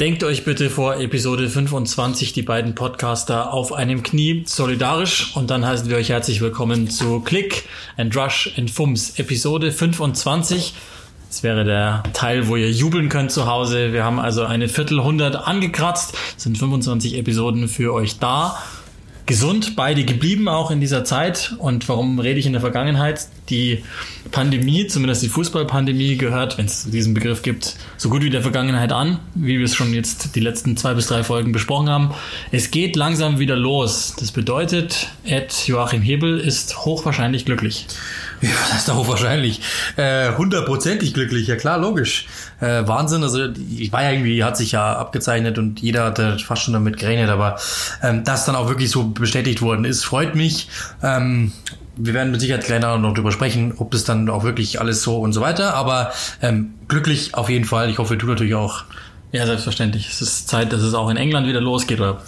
Denkt euch bitte vor Episode 25 die beiden Podcaster auf einem Knie solidarisch und dann heißen wir euch herzlich willkommen zu Click and Rush and Fums Episode 25. Das wäre der Teil, wo ihr jubeln könnt zu Hause. Wir haben also eine Viertelhundert angekratzt, sind 25 Episoden für euch da gesund beide geblieben auch in dieser Zeit. Und warum rede ich in der Vergangenheit? Die Pandemie, zumindest die Fußballpandemie, gehört, wenn es diesen Begriff gibt, so gut wie der Vergangenheit an, wie wir es schon jetzt die letzten zwei bis drei Folgen besprochen haben. Es geht langsam wieder los. Das bedeutet, Ed Joachim Hebel ist hochwahrscheinlich glücklich. Ja, das ist auch wahrscheinlich äh, hundertprozentig glücklich, ja klar, logisch. Äh, Wahnsinn, also ich war ja irgendwie, hat sich ja abgezeichnet und jeder hatte fast schon damit gerechnet, aber ähm, das dann auch wirklich so bestätigt worden ist, freut mich. Ähm, wir werden mit Sicherheit gleich noch drüber sprechen, ob das dann auch wirklich alles so und so weiter, aber ähm, glücklich auf jeden Fall. Ich hoffe, du natürlich auch. Ja, selbstverständlich. Es ist Zeit, dass es auch in England wieder losgeht, oder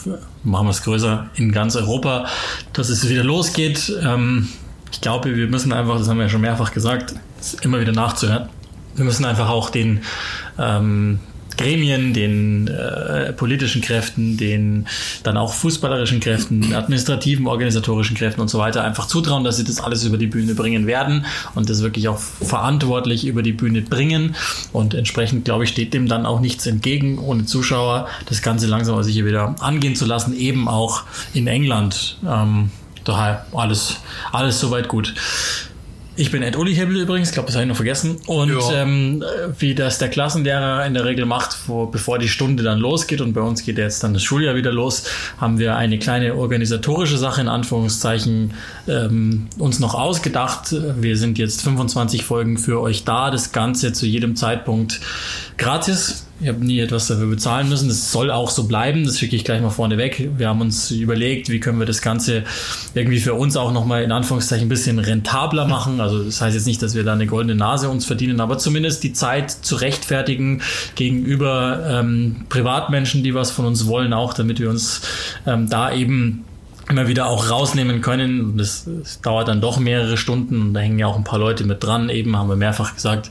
machen wir es größer, in ganz Europa, dass es wieder losgeht. Ähm, ich glaube, wir müssen einfach, das haben wir ja schon mehrfach gesagt, immer wieder nachzuhören. Wir müssen einfach auch den ähm, Gremien, den äh, politischen Kräften, den dann auch fußballerischen Kräften, administrativen, organisatorischen Kräften und so weiter einfach zutrauen, dass sie das alles über die Bühne bringen werden und das wirklich auch verantwortlich über die Bühne bringen. Und entsprechend, glaube ich, steht dem dann auch nichts entgegen, ohne Zuschauer das Ganze langsam aber sicher wieder angehen zu lassen, eben auch in England. Ähm, Daher alles, alles soweit gut. Ich bin Ed Uli Hebel übrigens, ich glaube, das habe ich noch vergessen. Und ähm, wie das der Klassenlehrer in der Regel macht, wo, bevor die Stunde dann losgeht, und bei uns geht jetzt dann das Schuljahr wieder los, haben wir eine kleine organisatorische Sache in Anführungszeichen ähm, uns noch ausgedacht. Wir sind jetzt 25 Folgen für euch da, das Ganze zu jedem Zeitpunkt gratis ich habe nie etwas dafür bezahlen müssen. Das soll auch so bleiben. Das schicke ich gleich mal vorne weg. Wir haben uns überlegt, wie können wir das Ganze irgendwie für uns auch nochmal in Anführungszeichen ein bisschen rentabler machen. Also das heißt jetzt nicht, dass wir da eine goldene Nase uns verdienen, aber zumindest die Zeit zu rechtfertigen gegenüber ähm, Privatmenschen, die was von uns wollen, auch damit wir uns ähm, da eben immer wieder auch rausnehmen können. Das, das dauert dann doch mehrere Stunden. Da hängen ja auch ein paar Leute mit dran. Eben haben wir mehrfach gesagt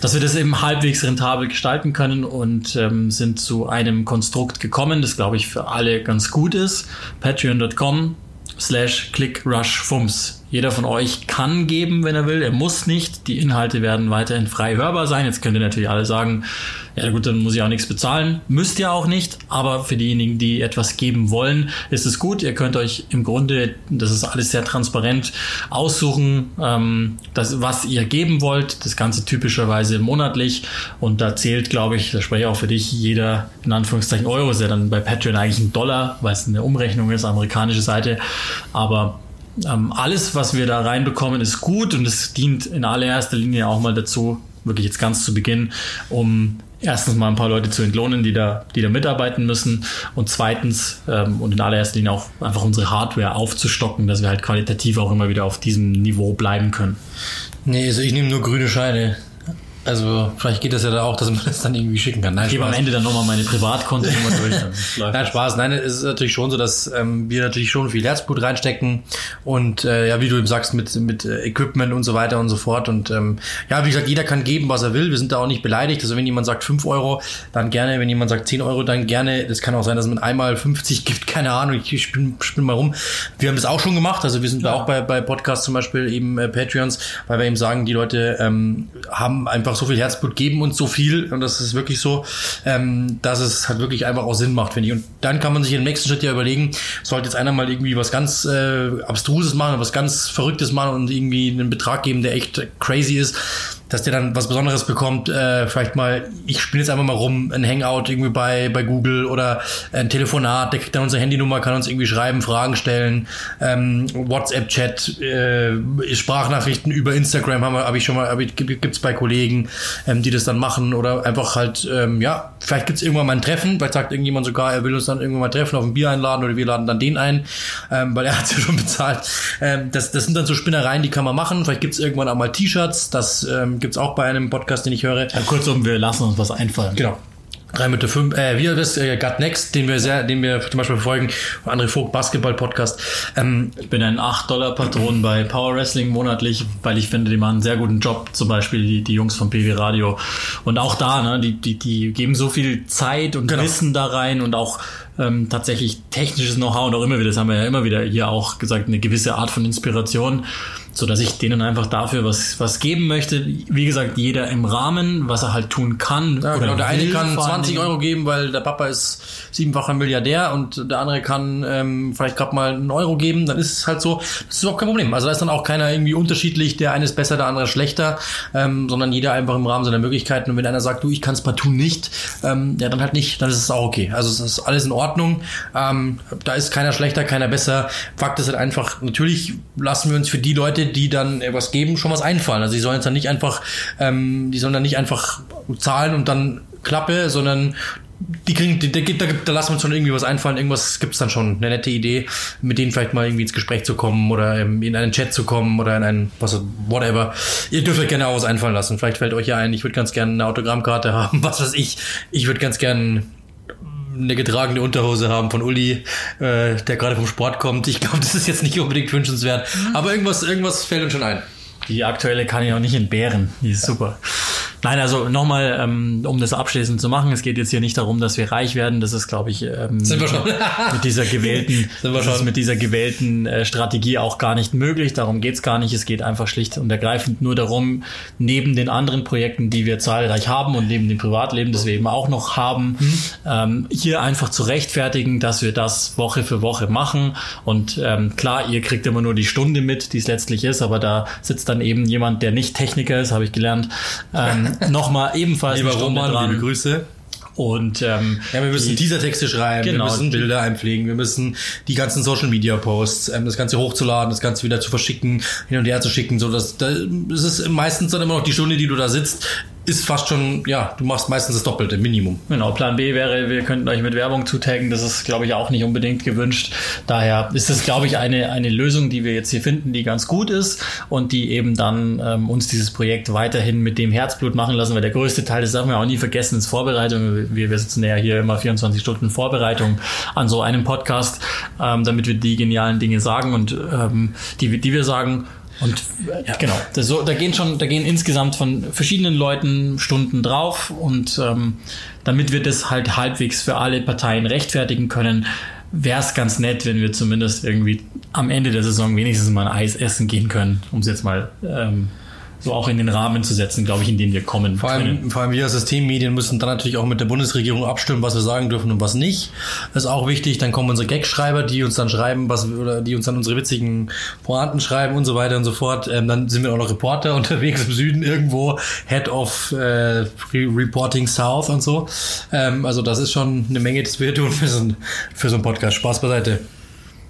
dass wir das eben halbwegs rentabel gestalten können und ähm, sind zu einem Konstrukt gekommen, das glaube ich für alle ganz gut ist. Patreon.com slash clickrushfums. Jeder von euch kann geben, wenn er will. Er muss nicht. Die Inhalte werden weiterhin frei hörbar sein. Jetzt könnt ihr natürlich alle sagen, ja gut, dann muss ich auch nichts bezahlen. Müsst ihr auch nicht. Aber für diejenigen, die etwas geben wollen, ist es gut. Ihr könnt euch im Grunde, das ist alles sehr transparent, aussuchen, ähm, das, was ihr geben wollt. Das Ganze typischerweise monatlich. Und da zählt, glaube ich, da spreche ich auch für dich, jeder in Anführungszeichen Euro ist ja dann bei Patreon eigentlich ein Dollar, weil es eine Umrechnung ist, amerikanische Seite. Aber ähm, alles, was wir da reinbekommen, ist gut und es dient in allererster Linie auch mal dazu, wirklich jetzt ganz zu Beginn, um erstens mal ein paar Leute zu entlohnen, die da, die da mitarbeiten müssen und zweitens ähm, und in allererster Linie auch einfach unsere Hardware aufzustocken, dass wir halt qualitativ auch immer wieder auf diesem Niveau bleiben können. Nee, also ich nehme nur grüne Scheine. Also vielleicht geht das ja da auch, dass man das dann irgendwie schicken kann. Nein, ich gebe am Ende dann nochmal meine Privatkontonummer durch. Nein, Spaß. Nein, es ist natürlich schon so, dass ähm, wir natürlich schon viel Herzblut reinstecken und äh, ja, wie du eben sagst, mit, mit äh, Equipment und so weiter und so fort. Und ähm, ja, wie gesagt, jeder kann geben, was er will. Wir sind da auch nicht beleidigt. Also wenn jemand sagt 5 Euro, dann gerne. Wenn jemand sagt 10 Euro, dann gerne. Das kann auch sein, dass man einmal 50 gibt. Keine Ahnung, ich spinne spinn mal rum. Wir haben das auch schon gemacht. Also wir sind ja. da auch bei, bei Podcasts zum Beispiel eben äh, Patreons, weil wir eben sagen, die Leute ähm, haben einfach einfach so viel Herzblut geben und so viel, und das ist wirklich so, ähm, dass es halt wirklich einfach auch Sinn macht, finde ich. Und dann kann man sich im nächsten Schritt ja überlegen, sollte jetzt einer mal irgendwie was ganz äh, Abstruses machen, was ganz Verrücktes machen und irgendwie einen Betrag geben, der echt crazy ist, dass der dann was Besonderes bekommt, äh, vielleicht mal, ich spiele jetzt einfach mal rum, ein Hangout irgendwie bei, bei Google oder ein Telefonat, der kriegt dann unsere Handynummer, kann uns irgendwie schreiben, Fragen stellen, ähm, WhatsApp-Chat, äh, Sprachnachrichten über Instagram habe ich schon mal, ich, gibt's bei Kollegen, ähm, die das dann machen oder einfach halt, ähm, ja, vielleicht gibt's irgendwann mal ein Treffen, vielleicht sagt irgendjemand sogar, er will uns dann irgendwann mal treffen, auf ein Bier einladen oder wir laden dann den ein, ähm, weil er hat's ja schon bezahlt. Ähm, das, das sind dann so Spinnereien, die kann man machen. Vielleicht gibt's irgendwann auch mal T-Shirts, das ähm, gibt's auch bei einem Podcast, den ich höre. Ja, kurzum, wir lassen uns was einfallen. Genau. Drei Mitte fünf, äh, wie das, äh, Gut Next, den wir sehr, den wir zum Beispiel verfolgen, André Vogt Basketball Podcast. Ähm, ich bin ein 8-Dollar-Patron bei Power Wrestling monatlich, weil ich finde, die machen einen sehr guten Job, zum Beispiel die, die Jungs vom PW Radio. Und auch da, ne, die, die, die geben so viel Zeit und genau. Wissen da rein und auch ähm, tatsächlich technisches Know-how und auch immer wieder, das haben wir ja immer wieder hier auch gesagt, eine gewisse Art von Inspiration so dass ich denen einfach dafür was, was geben möchte. Wie gesagt, jeder im Rahmen, was er halt tun kann. Ja, oder genau. Der eine kann 20 Euro geben, weil der Papa ist siebenfacher Milliardär und der andere kann ähm, vielleicht gerade mal einen Euro geben, dann ist es halt so. Das ist überhaupt kein Problem. Also da ist dann auch keiner irgendwie unterschiedlich, der eine ist besser, der andere schlechter, ähm, sondern jeder einfach im Rahmen seiner Möglichkeiten. Und wenn einer sagt, du, ich kann es partout nicht, ähm, ja, dann halt nicht, dann ist es auch okay. Also es ist alles in Ordnung. Ähm, da ist keiner schlechter, keiner besser. Fakt ist halt einfach, natürlich lassen wir uns für die Leute, die dann was geben, schon was einfallen. Also die sollen jetzt dann nicht einfach, ähm, die sollen dann nicht einfach zahlen und dann Klappe, sondern die kriegen, die, da, da, da lassen wir uns schon irgendwie was einfallen, irgendwas gibt's dann schon, eine nette Idee, mit denen vielleicht mal irgendwie ins Gespräch zu kommen oder in einen Chat zu kommen oder in einen, was, whatever. Ihr dürft euch gerne auch was einfallen lassen. Vielleicht fällt euch ja ein, ich würde ganz gerne eine Autogrammkarte haben, was weiß ich. Ich würde ganz gerne eine getragene Unterhose haben von Uli, äh, der gerade vom Sport kommt. Ich glaube, das ist jetzt nicht unbedingt wünschenswert. Mhm. Aber irgendwas, irgendwas fällt uns schon ein. Die aktuelle kann ich auch nicht entbehren. Die ist super. Nein, also nochmal, ähm, um das abschließend zu machen, es geht jetzt hier nicht darum, dass wir reich werden. Das ist, glaube ich, ähm, Sind wir schon. mit dieser gewählten, Sind wir schon. mit dieser gewählten äh, Strategie auch gar nicht möglich. Darum geht's gar nicht. Es geht einfach schlicht und ergreifend nur darum, neben den anderen Projekten, die wir zahlreich haben und neben dem Privatleben, das wir eben auch noch haben, mhm. ähm, hier einfach zu rechtfertigen, dass wir das Woche für Woche machen. Und ähm, klar, ihr kriegt immer nur die Stunde mit, die es letztlich ist, aber da sitzt dann eben jemand, der nicht Techniker ist, habe ich gelernt. Ähm, nochmal ebenfalls Lieber Roman, dran. liebe Grüße. Und ähm, ja, wir müssen die, Teasertexte schreiben, genau, wir müssen Bilder einpflegen, wir müssen die ganzen Social Media Posts, ähm, das Ganze hochzuladen, das Ganze wieder zu verschicken, hin und her zu schicken, so dass da, das ist meistens dann immer noch die Stunde, die du da sitzt, ist fast schon, ja, du machst meistens das Doppelte, Minimum. Genau, Plan B wäre, wir könnten euch mit Werbung zutaggen. Das ist, glaube ich, auch nicht unbedingt gewünscht. Daher ist es, glaube ich, eine, eine Lösung, die wir jetzt hier finden, die ganz gut ist und die eben dann ähm, uns dieses Projekt weiterhin mit dem Herzblut machen lassen, weil der größte Teil, das darf man auch nie vergessen, ist Vorbereitung. Wir, wir sitzen ja hier immer 24 Stunden Vorbereitung an so einem Podcast, ähm, damit wir die genialen Dinge sagen und ähm, die, die wir sagen, und ja. genau, das so, da gehen schon, da gehen insgesamt von verschiedenen Leuten Stunden drauf und ähm, damit wir das halt halbwegs für alle Parteien rechtfertigen können, wäre es ganz nett, wenn wir zumindest irgendwie am Ende der Saison wenigstens mal ein Eis essen gehen können, um es jetzt mal ähm, so auch in den Rahmen zu setzen, glaube ich, in den wir kommen vor allem, können. Vor allem wir als Systemmedien müssen dann natürlich auch mit der Bundesregierung abstimmen, was wir sagen dürfen und was nicht. Das ist auch wichtig. Dann kommen unsere Gagschreiber, die uns dann schreiben, was oder die uns dann unsere witzigen Pointen schreiben und so weiter und so fort. Ähm, dann sind wir auch noch Reporter unterwegs im Süden irgendwo, Head of äh, Reporting South und so. Ähm, also das ist schon eine Menge, das wir tun für so, ein, für so einen Podcast. Spaß beiseite.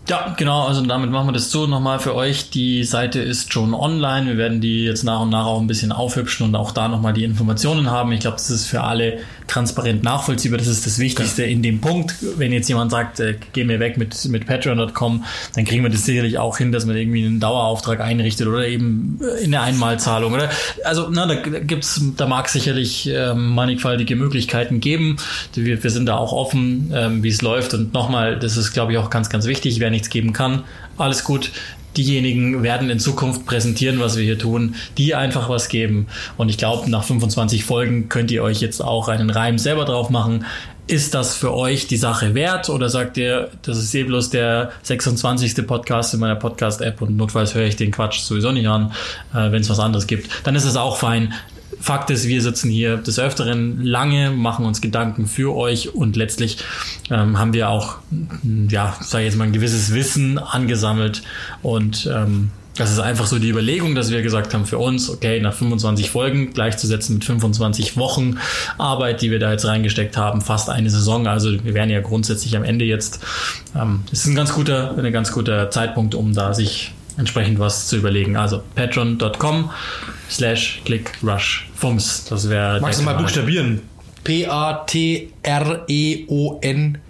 Ja, genau, also damit machen wir das so nochmal für euch. Die Seite ist schon online. Wir werden die jetzt nach und nach auch ein bisschen aufhübschen und auch da nochmal die Informationen haben. Ich glaube, das ist für alle transparent nachvollziehbar. Das ist das Wichtigste in dem Punkt. Wenn jetzt jemand sagt, äh, geh mir weg mit, mit patreon.com, dann kriegen wir das sicherlich auch hin, dass man irgendwie einen Dauerauftrag einrichtet oder eben äh, in der Einmalzahlung. Oder also na, da gibt's, da mag sicherlich ähm, mannigfaltige Möglichkeiten geben. Wir, wir sind da auch offen, ähm, wie es läuft. Und nochmal, das ist, glaube ich, auch ganz, ganz wichtig. Wir nichts geben kann, alles gut. Diejenigen werden in Zukunft präsentieren, was wir hier tun, die einfach was geben. Und ich glaube, nach 25 Folgen könnt ihr euch jetzt auch einen Reim selber drauf machen. Ist das für euch die Sache wert oder sagt ihr, das ist eh bloß der 26. Podcast in meiner Podcast-App und notfalls höre ich den Quatsch sowieso nicht an, äh, wenn es was anderes gibt. Dann ist es auch fein. Fakt ist, wir sitzen hier des Öfteren lange, machen uns Gedanken für euch und letztlich ähm, haben wir auch, ja, sage ich jetzt mal, ein gewisses Wissen angesammelt und ähm, das ist einfach so die Überlegung, dass wir gesagt haben für uns, okay, nach 25 Folgen gleichzusetzen mit 25 Wochen Arbeit, die wir da jetzt reingesteckt haben, fast eine Saison. Also wir wären ja grundsätzlich am Ende jetzt. Ähm, ist ein ganz guter, ein ganz guter Zeitpunkt, um da sich entsprechend was zu überlegen. Also patreon.com slash clickrushfums. Das wäre. Magst du mal buchstabieren? P-A-T-R-E-O-N.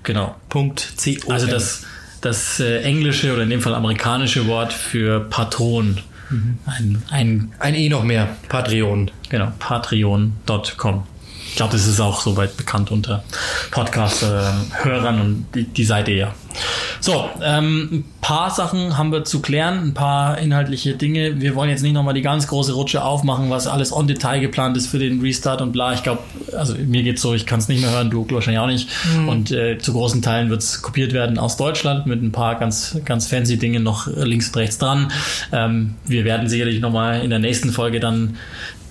Genau. Punkt C-O. Also das, das äh, englische oder in dem Fall amerikanische Wort für Patron. Mhm. Ein, ein, ein E noch mehr. Patreon. Genau. Patreon.com. ich glaube, das ist auch soweit bekannt unter Podcast-Hörern und die, die seid ihr ja. So, ähm, ein paar Sachen haben wir zu klären, ein paar inhaltliche Dinge. Wir wollen jetzt nicht nochmal die ganz große Rutsche aufmachen, was alles on Detail geplant ist für den Restart und bla. Ich glaube, also mir geht's so, ich kann es nicht mehr hören, du wahrscheinlich auch nicht. Mhm. Und äh, zu großen Teilen wird es kopiert werden aus Deutschland mit ein paar ganz, ganz fancy Dinge noch links und rechts dran. Ähm, wir werden sicherlich nochmal in der nächsten Folge dann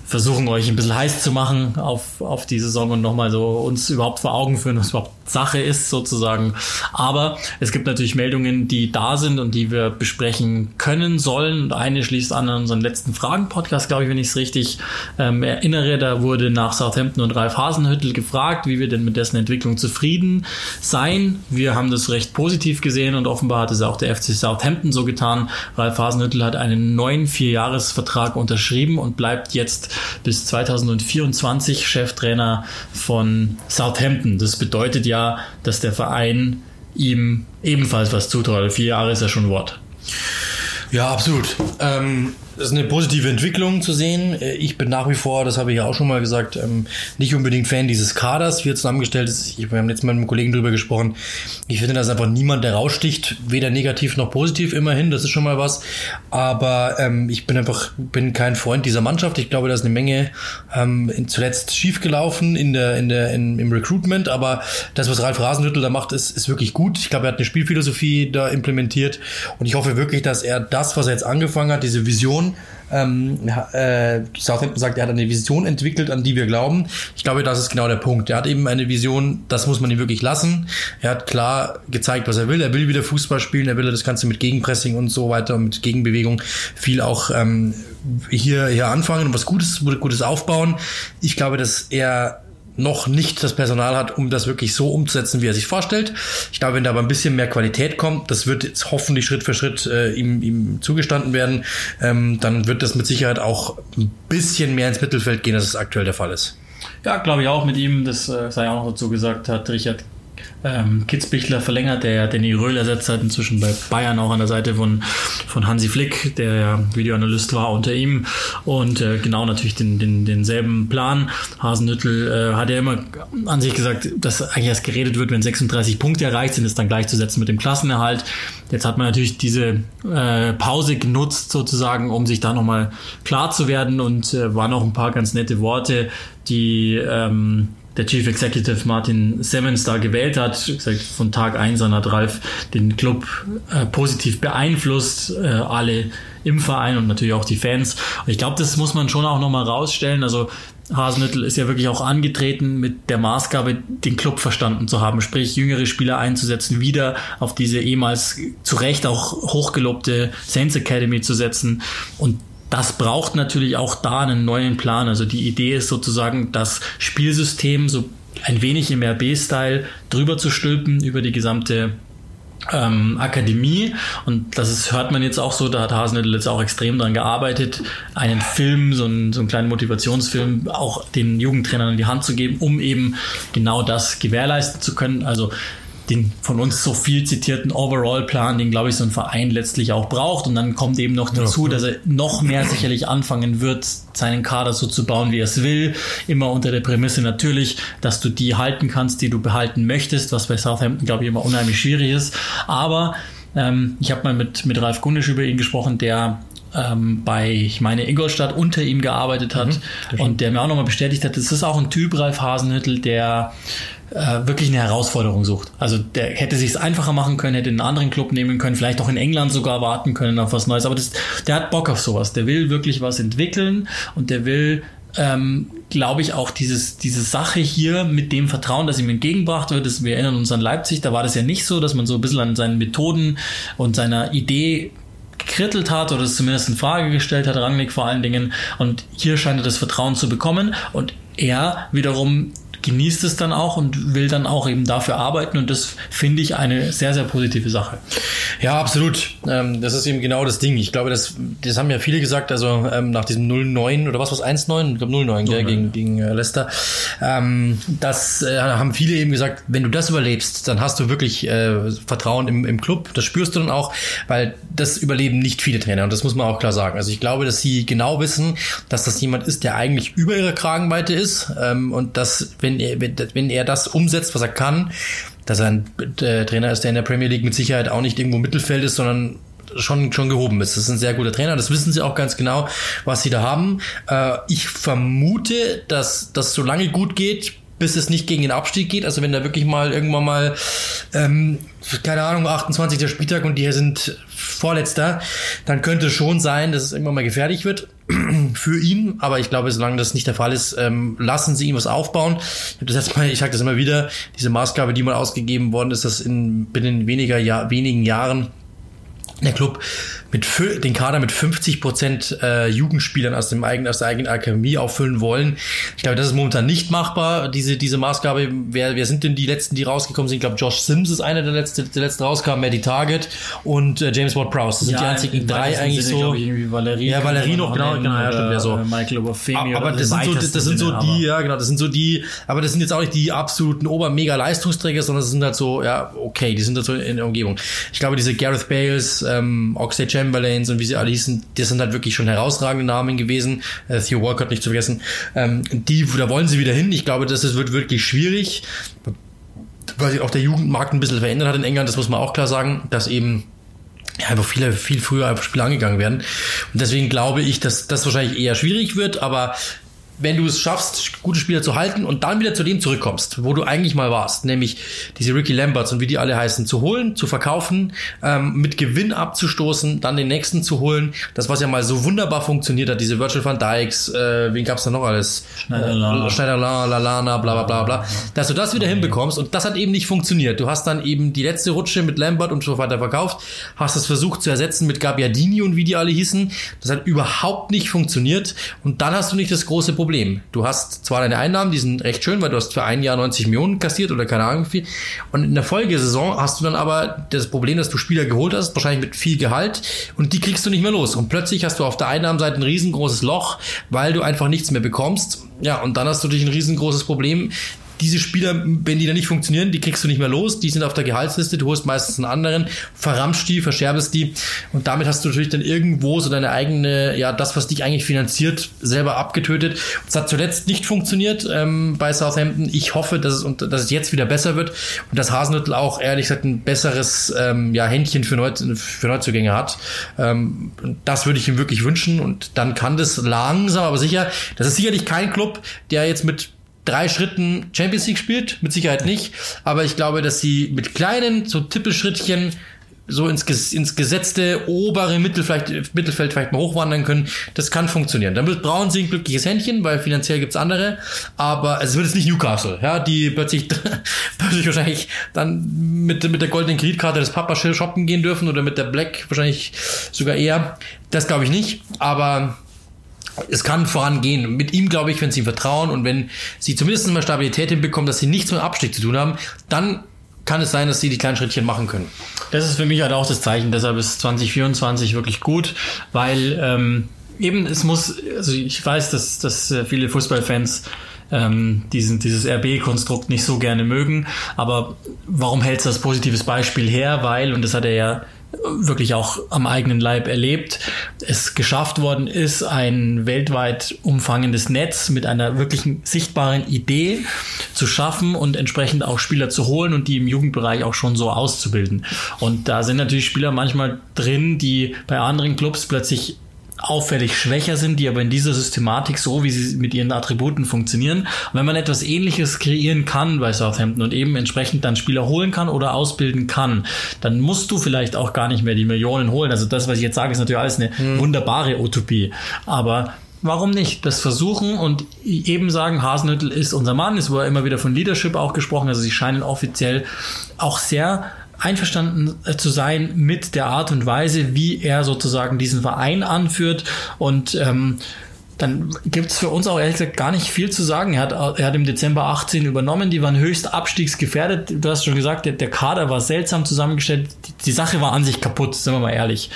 versuchen, euch ein bisschen heiß zu machen auf, auf die Saison und nochmal so uns überhaupt vor Augen führen, was überhaupt Sache ist sozusagen. Aber es gibt natürlich Meldungen, die da sind und die wir besprechen können sollen. Und eine schließt an unseren letzten Fragen-Podcast, glaube ich, wenn ich es richtig ähm, erinnere. Da wurde nach Southampton und Ralf Hasenhüttel gefragt, wie wir denn mit dessen Entwicklung zufrieden seien. Wir haben das recht positiv gesehen und offenbar hat es auch der FC Southampton so getan. Ralf Hasenhüttel hat einen neuen Vierjahresvertrag unterschrieben und bleibt jetzt bis 2024 Cheftrainer von Southampton. Das bedeutet ja, ja, dass der Verein ihm ebenfalls was zutraut. Vier Jahre ist ja schon Wort. Ja, absolut. Ähm, das ist eine positive Entwicklung zu sehen. Äh, ich bin nach wie vor, das habe ich ja auch schon mal gesagt, ähm, nicht unbedingt Fan dieses Kaders, wie er zusammengestellt ist. Ich, wir haben letztes Mal mit einem Kollegen drüber gesprochen. Ich finde, da ist einfach niemand, der raussticht, weder negativ noch positiv, immerhin. Das ist schon mal was. Aber ähm, ich bin einfach, bin kein Freund dieser Mannschaft. Ich glaube, da ist eine Menge ähm, zuletzt schiefgelaufen in der, in der, in, im Recruitment. Aber das, was Ralf Rasenhüttel da macht, ist, ist wirklich gut. Ich glaube, er hat eine Spielphilosophie da implementiert. Und ich hoffe wirklich, dass er das, was er jetzt angefangen hat, diese Vision, Vision. Ähm, äh, Southampton sagt, er hat eine Vision entwickelt, an die wir glauben. Ich glaube, das ist genau der Punkt. Er hat eben eine Vision, das muss man ihm wirklich lassen. Er hat klar gezeigt, was er will. Er will wieder Fußball spielen, er will das Ganze mit Gegenpressing und so weiter und mit Gegenbewegung viel auch ähm, hier, hier anfangen und was Gutes, Gutes aufbauen. Ich glaube, dass er noch nicht das Personal hat, um das wirklich so umzusetzen, wie er sich vorstellt. Ich glaube, wenn da aber ein bisschen mehr Qualität kommt, das wird jetzt hoffentlich Schritt für Schritt äh, ihm, ihm zugestanden werden, ähm, dann wird das mit Sicherheit auch ein bisschen mehr ins Mittelfeld gehen, als es aktuell der Fall ist. Ja, glaube ich auch mit ihm, das äh, sei auch noch dazu gesagt hat, Richard ähm, Kitzbichler verlängert, der ja Danny Röhl ersetzt hat, inzwischen bei Bayern auch an der Seite von, von Hansi Flick, der ja Videoanalyst war unter ihm und äh, genau natürlich den, den, denselben Plan. Hasenhüttel äh, hat ja immer an sich gesagt, dass eigentlich erst geredet wird, wenn 36 Punkte erreicht sind, ist dann gleichzusetzen mit dem Klassenerhalt. Jetzt hat man natürlich diese äh, Pause genutzt sozusagen, um sich da nochmal klar zu werden und äh, waren auch ein paar ganz nette Worte, die ähm, der Chief Executive Martin Simmons da gewählt hat. Gesagt, von Tag 1 an hat Ralf den Club äh, positiv beeinflusst, äh, alle im Verein und natürlich auch die Fans. Und ich glaube, das muss man schon auch nochmal rausstellen. Also Hasenhüttel ist ja wirklich auch angetreten mit der Maßgabe, den Club verstanden zu haben, sprich jüngere Spieler einzusetzen, wieder auf diese ehemals zu Recht auch hochgelobte Saints Academy zu setzen und das braucht natürlich auch da einen neuen Plan. Also die Idee ist sozusagen, das Spielsystem so ein wenig im RB-Style drüber zu stülpen über die gesamte ähm, Akademie und das ist, hört man jetzt auch so, da hat Hasenhüttl jetzt auch extrem dran gearbeitet, einen Film, so einen, so einen kleinen Motivationsfilm auch den Jugendtrainern in die Hand zu geben, um eben genau das gewährleisten zu können. Also den von uns so viel zitierten Overall-Plan, den, glaube ich, so ein Verein letztlich auch braucht. Und dann kommt eben noch dazu, dass er noch mehr sicherlich anfangen wird, seinen Kader so zu bauen, wie er es will. Immer unter der Prämisse natürlich, dass du die halten kannst, die du behalten möchtest, was bei Southampton, glaube ich, immer unheimlich schwierig ist. Aber ähm, ich habe mal mit, mit Ralf Gundisch über ihn gesprochen, der ähm, bei, ich meine, Ingolstadt unter ihm gearbeitet hat mhm, und der mir auch nochmal bestätigt hat, das ist auch ein Typ, Ralf Hasenhüttel, der äh, wirklich eine Herausforderung sucht. Also der hätte sich es einfacher machen können, hätte einen anderen Club nehmen können, vielleicht auch in England sogar warten können auf was Neues. Aber das, der hat Bock auf sowas. Der will wirklich was entwickeln und der will ähm, glaube ich, auch dieses, diese Sache hier mit dem Vertrauen, das ihm entgegengebracht wird. Das, wir erinnern uns an Leipzig, da war das ja nicht so, dass man so ein bisschen an seinen Methoden und seiner Idee gekrittelt hat oder es zumindest in Frage gestellt hat, Rangnick vor allen Dingen. Und hier scheint er das Vertrauen zu bekommen und er wiederum genießt es dann auch und will dann auch eben dafür arbeiten und das finde ich eine sehr, sehr positive Sache. Ja, absolut. Ähm, das ist eben genau das Ding. Ich glaube, das, das haben ja viele gesagt, also ähm, nach diesem 0-9 oder was was 1-9? Ich glaube 0-9 gell, gegen, gegen äh, Leicester. Ähm, das äh, haben viele eben gesagt, wenn du das überlebst, dann hast du wirklich äh, Vertrauen im, im Club. Das spürst du dann auch, weil das überleben nicht viele Trainer und das muss man auch klar sagen. Also ich glaube, dass sie genau wissen, dass das jemand ist, der eigentlich über ihrer Kragenweite ist ähm, und dass, wenn er, wenn er das umsetzt, was er kann, dass er ein äh, Trainer ist, der in der Premier League mit Sicherheit auch nicht irgendwo Mittelfeld ist, sondern schon, schon gehoben ist. Das ist ein sehr guter Trainer. Das wissen sie auch ganz genau, was sie da haben. Äh, ich vermute, dass das so lange gut geht, bis es nicht gegen den Abstieg geht. Also wenn da wirklich mal irgendwann mal, ähm, keine Ahnung, 28. Spieltag und die hier sind Vorletzter, dann könnte schon sein, dass es irgendwann mal gefährlich wird für ihn. Aber ich glaube, solange das nicht der Fall ist, ähm, lassen sie ihm was aufbauen. Ich habe das jetzt mal, ich sage das immer wieder, diese Maßgabe, die mal ausgegeben worden ist, dass in binnen weniger Jahr, wenigen Jahren der Club mit den Kader mit 50 Prozent äh, Jugendspielern aus dem eigenen aus der eigenen Akademie auffüllen wollen. Ich glaube, das ist momentan nicht machbar. Diese diese Maßgabe. Wer wer sind denn die letzten, die rausgekommen sind? Ich glaube, Josh Sims ist einer der letzten, der letzte rauskam, Maddie Target und äh, James Ward Prowse. Das sind ja, die einzigen drei eigentlich Sinne, so. Ich, Valerie ja, Valerie noch genau, genau, ja, stimmt, ja so. Michael Obafemi aber das sind so das, das sind so die, ja genau, das sind so die. Aber das sind jetzt auch nicht die absoluten Ober-Mega Leistungsträger, sondern das sind halt so ja okay, die sind halt so in der Umgebung. Ich glaube, diese Gareth Bales, ähm, Oxlade Chamberlains und wie sie alle hießen, das sind halt wirklich schon herausragende Namen gewesen. Äh, Theo Walcott nicht zu vergessen. Ähm, die, da wollen sie wieder hin. Ich glaube, das wird wirklich schwierig, weil sich auch der Jugendmarkt ein bisschen verändert hat in England. Das muss man auch klar sagen, dass eben ja, einfach viele, viel früher einfach Spiele angegangen werden. Und deswegen glaube ich, dass das wahrscheinlich eher schwierig wird, aber wenn du es schaffst, gute Spieler zu halten und dann wieder zu dem zurückkommst, wo du eigentlich mal warst, nämlich diese Ricky Lamberts und wie die alle heißen, zu holen, zu verkaufen, ähm, mit Gewinn abzustoßen, dann den nächsten zu holen, das was ja mal so wunderbar funktioniert hat, diese Virtual Van Dykes, äh, wen gab's da noch alles? Schneider, äh, Schneider Lalana, bla bla bla bla, dass du das wieder okay. hinbekommst und das hat eben nicht funktioniert. Du hast dann eben die letzte Rutsche mit Lambert und so weiter verkauft, hast es versucht zu ersetzen mit Gabbiadini und wie die alle hießen, das hat überhaupt nicht funktioniert und dann hast du nicht das große Problem Problem. Du hast zwar deine Einnahmen, die sind recht schön, weil du hast für ein Jahr 90 Millionen kassiert oder keine Ahnung wie viel. Und in der Folgesaison hast du dann aber das Problem, dass du Spieler geholt hast, wahrscheinlich mit viel Gehalt, und die kriegst du nicht mehr los. Und plötzlich hast du auf der Einnahmenseite ein riesengroßes Loch, weil du einfach nichts mehr bekommst. Ja, und dann hast du natürlich ein riesengroßes Problem, diese Spieler, wenn die dann nicht funktionieren, die kriegst du nicht mehr los, die sind auf der Gehaltsliste, du holst meistens einen anderen, verramscht die, verscherbest die und damit hast du natürlich dann irgendwo so deine eigene, ja, das, was dich eigentlich finanziert, selber abgetötet. Es hat zuletzt nicht funktioniert ähm, bei Southampton. Ich hoffe, dass es, und, dass es jetzt wieder besser wird und dass Hasenhüttl auch ehrlich gesagt ein besseres ähm, ja, Händchen für, Neu für Neuzugänge hat. Ähm, das würde ich ihm wirklich wünschen und dann kann das langsam, aber sicher, das ist sicherlich kein Club, der jetzt mit drei Schritten Champions League spielt, mit Sicherheit nicht. Aber ich glaube, dass sie mit kleinen, so Tippelschrittchen so ins, ins gesetzte obere Mittel vielleicht, Mittelfeld vielleicht mal hochwandern können. Das kann funktionieren. Dann wird brauchen sie ein glückliches Händchen, weil finanziell gibt's andere. Aber es wird jetzt nicht Newcastle, ja, die plötzlich, plötzlich wahrscheinlich dann mit, mit der goldenen Kreditkarte des Papa shoppen gehen dürfen oder mit der Black wahrscheinlich sogar eher. Das glaube ich nicht. Aber es kann vorangehen. Mit ihm glaube ich, wenn sie ihm vertrauen und wenn sie zumindest mal Stabilität hinbekommen, dass sie nichts mit Abstieg zu tun haben, dann kann es sein, dass sie die kleinen Schrittchen machen können. Das ist für mich halt auch das Zeichen. Deshalb ist 2024 wirklich gut, weil ähm, eben es muss, also ich weiß, dass, dass viele Fußballfans ähm, diesen, dieses RB-Konstrukt nicht so gerne mögen, aber warum hält es das positives Beispiel her? Weil, und das hat er ja wirklich auch am eigenen Leib erlebt, es geschafft worden ist, ein weltweit umfangendes Netz mit einer wirklichen sichtbaren Idee zu schaffen und entsprechend auch Spieler zu holen und die im Jugendbereich auch schon so auszubilden. Und da sind natürlich Spieler manchmal drin, die bei anderen Clubs plötzlich auffällig schwächer sind, die aber in dieser Systematik so, wie sie mit ihren Attributen funktionieren. Und wenn man etwas ähnliches kreieren kann bei Southampton und eben entsprechend dann Spieler holen kann oder ausbilden kann, dann musst du vielleicht auch gar nicht mehr die Millionen holen. Also das, was ich jetzt sage, ist natürlich alles eine hm. wunderbare Utopie. Aber warum nicht? Das versuchen und eben sagen, Hasenhüttel ist unser Mann. Es wurde immer wieder von Leadership auch gesprochen. Also sie scheinen offiziell auch sehr einverstanden äh, zu sein mit der Art und Weise, wie er sozusagen diesen Verein anführt und ähm, dann gibt's für uns auch ehrlich gesagt gar nicht viel zu sagen. Er hat, er hat im Dezember 18 übernommen, die waren höchst abstiegsgefährdet. Du hast schon gesagt, der, der Kader war seltsam zusammengestellt. Die, die, Sache war an sich kaputt, sind wir mal ehrlich.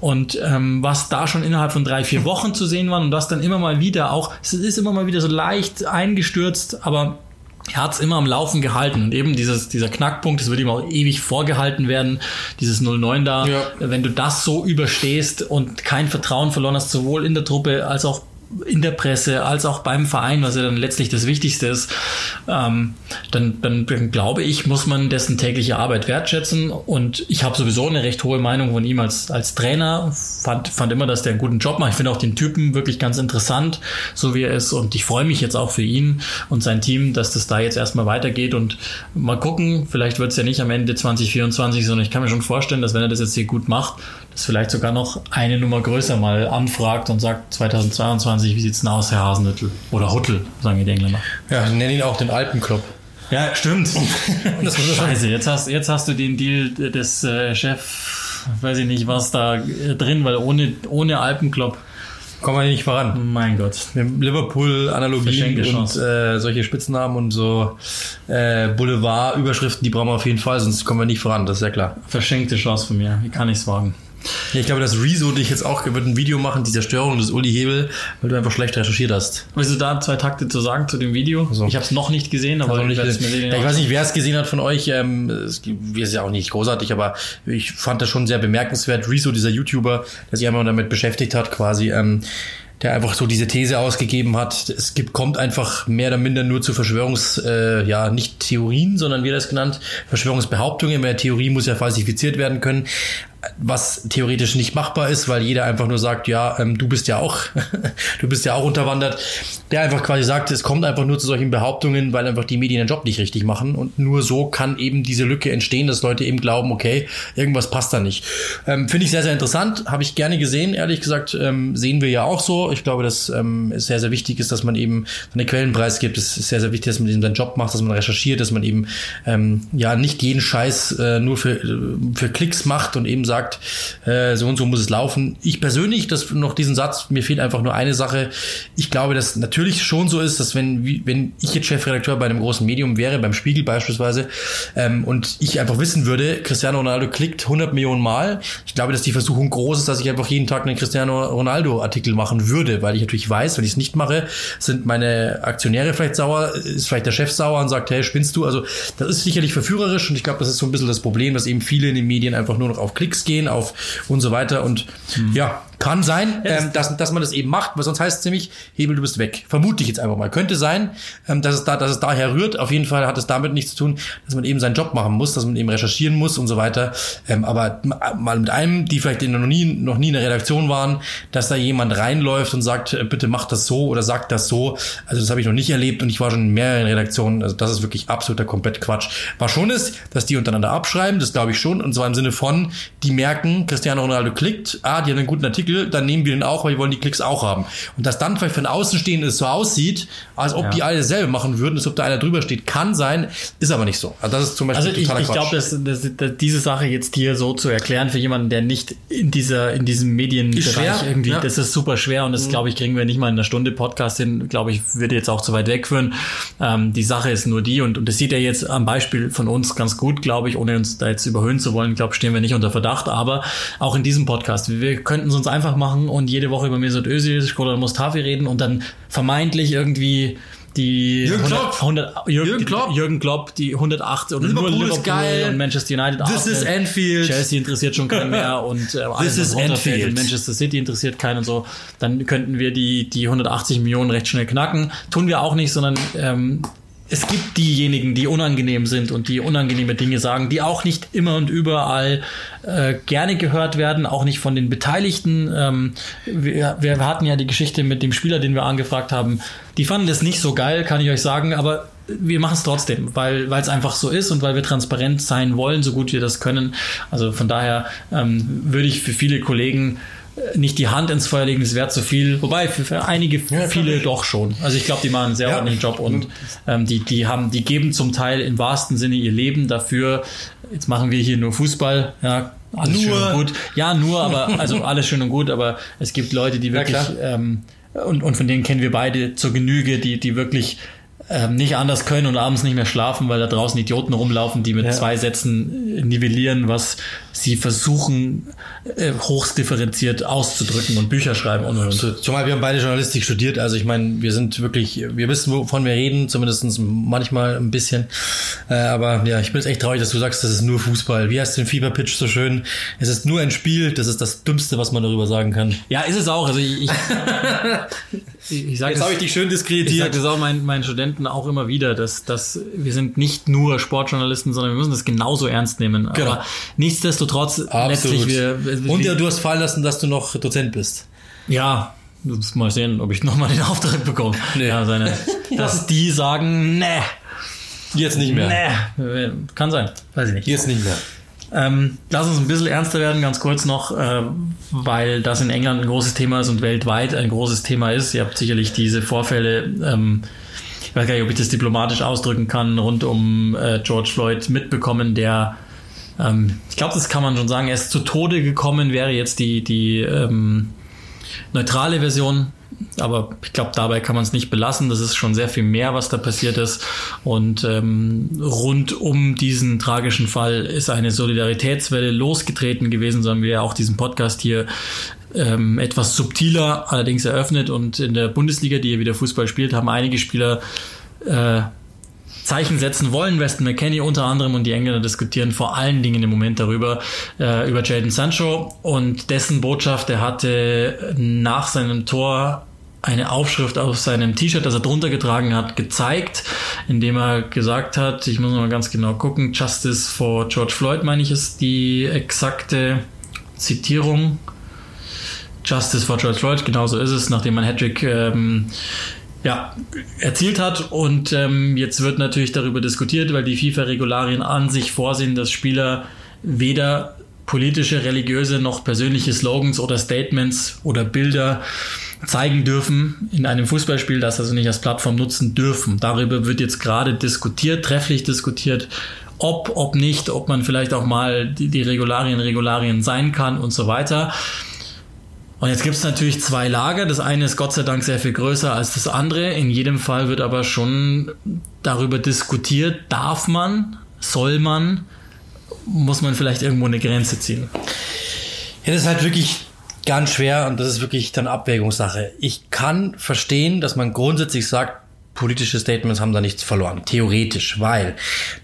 Und ähm, was da schon innerhalb von drei, vier Wochen zu sehen war und das dann immer mal wieder auch, es ist immer mal wieder so leicht eingestürzt, aber er hat es immer am Laufen gehalten und eben dieses, dieser Knackpunkt, das wird ihm auch ewig vorgehalten werden, dieses 0-9 da, ja. wenn du das so überstehst und kein Vertrauen verloren hast, sowohl in der Truppe als auch in der Presse als auch beim Verein, was ja dann letztlich das Wichtigste ist, ähm, dann, dann, dann glaube ich, muss man dessen tägliche Arbeit wertschätzen. Und ich habe sowieso eine recht hohe Meinung von ihm als, als Trainer. Fand, fand immer, dass der einen guten Job macht. Ich finde auch den Typen wirklich ganz interessant, so wie er ist. Und ich freue mich jetzt auch für ihn und sein Team, dass das da jetzt erstmal weitergeht. Und mal gucken, vielleicht wird es ja nicht am Ende 2024, sondern ich kann mir schon vorstellen, dass wenn er das jetzt hier gut macht, das vielleicht sogar noch eine Nummer größer mal anfragt und sagt 2022, wie sieht's denn aus, Herr Hasenhüttel? Oder Huttel, sagen die Engländer. Ja, nennen ihn auch den Alpenclub. Ja, stimmt. das Scheiße, jetzt hast, jetzt hast du den Deal des äh, Chef, weiß ich nicht, was da äh, drin, weil ohne, ohne Alpenclub Kommen wir nicht voran. Mein Gott. Liverpool-Analogien und äh, solche Spitznamen und so äh, Boulevard-Überschriften, die brauchen wir auf jeden Fall, sonst kommen wir nicht voran, das ist ja klar. Verschenkte Chance von mir. Wie kann ich es wagen? Ja, ich glaube, dass Rezo dich jetzt auch wird ein Video machen, die Zerstörung des Uli Hebel, weil du einfach schlecht recherchiert hast. Willst du da zwei Takte zu sagen zu dem Video? Also, ich habe es noch nicht gesehen, aber nicht gesehen. Ja, ich weiß nicht, wer es gesehen hat von euch. Ähm, es ist ja auch nicht großartig, aber ich fand das schon sehr bemerkenswert. Rezo, dieser YouTuber, der sich einmal damit beschäftigt hat, quasi. Ähm, der einfach so diese These ausgegeben hat, es gibt, kommt einfach mehr oder minder nur zu Verschwörungs, äh, ja, nicht Theorien, sondern wie er das genannt, Verschwörungsbehauptungen. Mehr Theorie muss ja falsifiziert werden können was theoretisch nicht machbar ist, weil jeder einfach nur sagt, ja, ähm, du bist ja auch, du bist ja auch unterwandert, der einfach quasi sagt, es kommt einfach nur zu solchen Behauptungen, weil einfach die Medien den Job nicht richtig machen und nur so kann eben diese Lücke entstehen, dass Leute eben glauben, okay, irgendwas passt da nicht. Ähm, Finde ich sehr, sehr interessant, habe ich gerne gesehen, ehrlich gesagt, ähm, sehen wir ja auch so. Ich glaube, dass ähm, es sehr, sehr wichtig ist, dass man eben seine Quellen preisgibt. Es ist sehr, sehr wichtig, dass man eben seinen Job macht, dass man recherchiert, dass man eben ähm, ja nicht jeden Scheiß äh, nur für, für Klicks macht und eben sagt, äh, so und so muss es laufen. Ich persönlich, das noch diesen Satz, mir fehlt einfach nur eine Sache. Ich glaube, dass natürlich schon so ist, dass wenn, wenn ich jetzt Chefredakteur bei einem großen Medium wäre, beim Spiegel beispielsweise, ähm, und ich einfach wissen würde, Cristiano Ronaldo klickt 100 Millionen Mal, ich glaube, dass die Versuchung groß ist, dass ich einfach jeden Tag einen Cristiano Ronaldo Artikel machen würde, weil ich natürlich weiß, wenn ich es nicht mache, sind meine Aktionäre vielleicht sauer, ist vielleicht der Chef sauer und sagt, hey, spinnst du? Also das ist sicherlich verführerisch und ich glaube, das ist so ein bisschen das Problem, dass eben viele in den Medien einfach nur noch auf Klicks gehen, auf und so weiter. Und mhm. ja, kann sein, ähm, dass, dass man das eben macht, weil sonst heißt es ziemlich, Hebel, du bist weg. Vermute ich jetzt einfach mal. Könnte sein, ähm, dass, es da, dass es daher rührt. Auf jeden Fall hat es damit nichts zu tun, dass man eben seinen Job machen muss, dass man eben recherchieren muss und so weiter. Ähm, aber mal mit einem, die vielleicht noch nie, noch nie in der Redaktion waren, dass da jemand reinläuft und sagt, äh, bitte mach das so oder sagt das so. Also das habe ich noch nicht erlebt und ich war schon in mehreren Redaktionen. Also das ist wirklich absoluter komplett Quatsch. Was schon ist, dass die untereinander abschreiben, das glaube ich schon. Und zwar im Sinne von, die merken, Cristiano Ronaldo klickt, ah, die haben einen guten Artikel, Artikel, dann nehmen wir den auch, weil wir wollen die Klicks auch haben. Und dass dann vielleicht von Außenstehenden so aussieht, als ob ja. die alle dasselbe machen würden, als ob da einer drüber steht, kann sein, ist aber nicht so. Also das ist zum Beispiel also totaler ich, ich glaube, dass, dass, dass, diese Sache jetzt hier so zu erklären für jemanden, der nicht in dieser in diesem Medienbereich irgendwie, ja. das ist super schwer und das mhm. glaube ich kriegen wir nicht mal in einer Stunde Podcast hin. Glaube ich, würde jetzt auch zu weit wegführen. Ähm, die Sache ist nur die und und das sieht er jetzt am Beispiel von uns ganz gut, glaube ich, ohne uns da jetzt überhöhen zu wollen. Glaube stehen wir nicht unter Verdacht, aber auch in diesem Podcast, wir könnten es uns einfach einfach machen und jede Woche über Mesut Özil, Skoda Mustafi reden und dann vermeintlich irgendwie die Jürgen Klopp, 100, 100 Jürgen, Jürgen, Klopp. Jürgen Klopp, die 108 oder Liverpool nur Liverpool geil. und Manchester United. This is Anfield. Chelsea interessiert schon keinen mehr und äh, alles, This is Anfield. Manchester City interessiert keinen und so. Dann könnten wir die die 180 Millionen recht schnell knacken. Tun wir auch nicht, sondern ähm, es gibt diejenigen, die unangenehm sind und die unangenehme Dinge sagen, die auch nicht immer und überall äh, gerne gehört werden, auch nicht von den Beteiligten. Ähm, wir, wir hatten ja die Geschichte mit dem Spieler, den wir angefragt haben. Die fanden das nicht so geil, kann ich euch sagen, aber wir machen es trotzdem, weil es einfach so ist und weil wir transparent sein wollen, so gut wir das können. Also von daher ähm, würde ich für viele Kollegen nicht die Hand ins Feuer legen, das wäre zu viel. Wobei für, für einige, ja, viele doch schon. Also ich glaube, die machen einen sehr ja. ordentlichen Job und ähm, die, die haben, die geben zum Teil im wahrsten Sinne ihr Leben dafür. Jetzt machen wir hier nur Fußball, ja, alles nur. schön und gut. Ja, nur, aber also alles schön und gut, aber es gibt Leute, die wirklich ja, ähm, und, und von denen kennen wir beide zur Genüge, die, die wirklich ähm, nicht anders können und abends nicht mehr schlafen, weil da draußen Idioten rumlaufen, die mit ja. zwei Sätzen äh, nivellieren, was sie versuchen, äh, hochst differenziert auszudrücken und Bücher schreiben und, und. Zumal wir haben beide Journalistik studiert, also ich meine, wir sind wirklich, wir wissen, wovon wir reden, zumindest manchmal ein bisschen. Äh, aber ja, ich bin jetzt echt traurig, dass du sagst, das ist nur Fußball. Wie heißt den Fieber Pitch so schön? Es ist nur ein Spiel, das ist das Dümmste, was man darüber sagen kann. Ja, ist es auch. Also ich, ich, ich, ich sag Jetzt habe ich dich schön diskreditiert. Ich sage das auch meinen, meinen Studenten auch immer wieder, dass, dass wir sind nicht nur Sportjournalisten, sondern wir müssen das genauso ernst nehmen. Genau. Aber nichtsdestotrotz Absolut. letztlich wir, Und ja, du hast fallen lassen, dass du noch Dozent bist. Ja, mal sehen, ob ich nochmal den Auftrag bekomme. Nee. Ja, seine, dass die sagen, ne. Jetzt nicht mehr. Nee. Kann sein. Weiß ich nicht. Jetzt nicht mehr. Ähm, lass uns ein bisschen ernster werden, ganz kurz noch, äh, weil das in England ein großes Thema ist und weltweit ein großes Thema ist. Ihr habt sicherlich diese Vorfälle, ähm, ich weiß gar nicht, ob ich das diplomatisch ausdrücken kann, rund um äh, George Floyd mitbekommen, der, ähm, ich glaube, das kann man schon sagen, er ist zu Tode gekommen, wäre jetzt die, die ähm, neutrale Version aber ich glaube, dabei kann man es nicht belassen. Das ist schon sehr viel mehr, was da passiert ist. Und ähm, rund um diesen tragischen Fall ist eine Solidaritätswelle losgetreten gewesen. So haben wir ja auch diesen Podcast hier ähm, etwas subtiler allerdings eröffnet. Und in der Bundesliga, die ja wieder Fußball spielt, haben einige Spieler äh, Zeichen setzen wollen. Weston McKenney unter anderem und die Engländer diskutieren vor allen Dingen im Moment darüber, äh, über Jaden Sancho und dessen Botschaft. Er hatte nach seinem Tor eine Aufschrift auf seinem T-Shirt, das er drunter getragen hat, gezeigt, indem er gesagt hat, ich muss mal ganz genau gucken, Justice for George Floyd, meine ich, ist die exakte Zitierung. Justice for George Floyd, genauso ist es, nachdem man Hedrick ähm, ja, erzielt hat. Und ähm, jetzt wird natürlich darüber diskutiert, weil die FIFA-Regularien an sich vorsehen, dass Spieler weder politische, religiöse noch persönliche Slogans oder Statements oder Bilder zeigen dürfen in einem Fußballspiel, das also nicht als Plattform nutzen dürfen. Darüber wird jetzt gerade diskutiert, trefflich diskutiert, ob, ob nicht, ob man vielleicht auch mal die, die Regularien Regularien sein kann und so weiter. Und jetzt gibt es natürlich zwei Lager. Das eine ist Gott sei Dank sehr viel größer als das andere. In jedem Fall wird aber schon darüber diskutiert, darf man, soll man, muss man vielleicht irgendwo eine Grenze ziehen. Ja, das ist halt wirklich ganz schwer und das ist wirklich dann Abwägungssache. Ich kann verstehen, dass man grundsätzlich sagt, politische Statements haben da nichts verloren, theoretisch, weil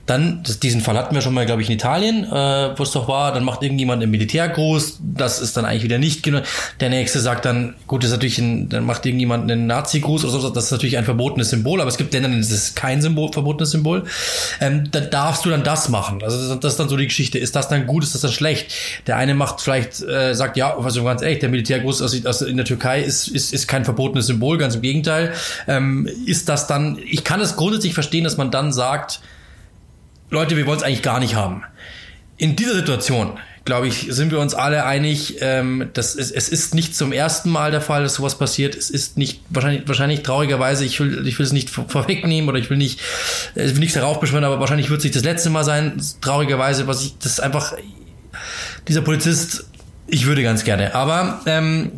dann, das, diesen Fall hatten wir schon mal, glaube ich, in Italien, äh, wo es doch war, dann macht irgendjemand im Militär groß, das ist dann eigentlich wieder nicht genug. Der nächste sagt dann, gut, das ist natürlich ein, dann macht irgendjemand einen Nazi-Gruß oder so, das ist natürlich ein verbotenes Symbol, aber es gibt Länder, das ist kein Symbol, verbotenes Symbol. Ähm, da darfst du dann das machen. Also das, das ist dann so die Geschichte. Ist das dann gut, ist das dann schlecht? Der eine macht vielleicht, äh, sagt, ja, also ganz ehrlich, der Militärgruß aus, aus, in der Türkei ist, ist, ist kein verbotenes Symbol, ganz im Gegenteil. Ähm, ist das dann, ich kann es grundsätzlich verstehen, dass man dann sagt, Leute, wir wollen es eigentlich gar nicht haben. In dieser Situation, glaube ich, sind wir uns alle einig, ähm, dass es, es ist nicht zum ersten Mal der Fall, dass sowas passiert. Es ist nicht wahrscheinlich, wahrscheinlich traurigerweise, ich will, ich will es nicht vorwegnehmen oder ich will nicht, ich will nichts darauf beschwören, aber wahrscheinlich wird es nicht das letzte Mal sein, traurigerweise, was ich, das ist einfach, dieser Polizist, ich würde ganz gerne. Aber ähm,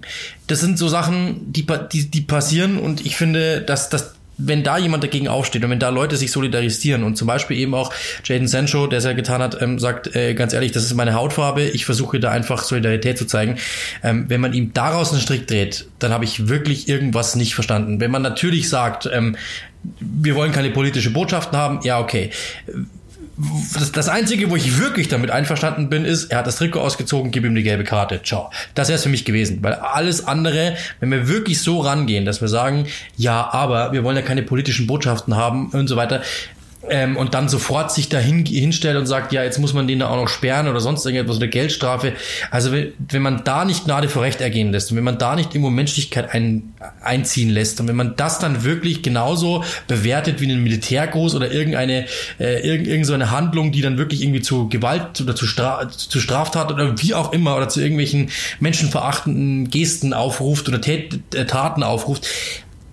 das sind so Sachen, die, die, die passieren und ich finde, dass, dass wenn da jemand dagegen aufsteht und wenn da Leute sich solidarisieren und zum Beispiel eben auch Jaden Sancho, der es ja getan hat, ähm, sagt, äh, ganz ehrlich, das ist meine Hautfarbe, ich versuche da einfach Solidarität zu zeigen. Ähm, wenn man ihm daraus einen Strick dreht, dann habe ich wirklich irgendwas nicht verstanden. Wenn man natürlich sagt, ähm, wir wollen keine politische Botschaften haben, ja, okay das, das Einzige, wo ich wirklich damit einverstanden bin, ist, er hat das Trikot ausgezogen, gib ihm die gelbe Karte. Ciao. Das wäre es für mich gewesen. Weil alles andere, wenn wir wirklich so rangehen, dass wir sagen, ja, aber wir wollen ja keine politischen Botschaften haben und so weiter, ähm, und dann sofort sich dahin hinstellt und sagt, ja, jetzt muss man den da auch noch sperren oder sonst irgendetwas oder Geldstrafe. Also wenn, wenn man da nicht Gnade vor Recht ergehen lässt und wenn man da nicht irgendwo Menschlichkeit ein, einziehen lässt und wenn man das dann wirklich genauso bewertet wie einen Militärgruß oder irgendeine äh, irgend, irgend so Handlung, die dann wirklich irgendwie zu Gewalt oder zu, Stra zu Straftat oder wie auch immer oder zu irgendwelchen menschenverachtenden Gesten aufruft oder Tät äh, Taten aufruft,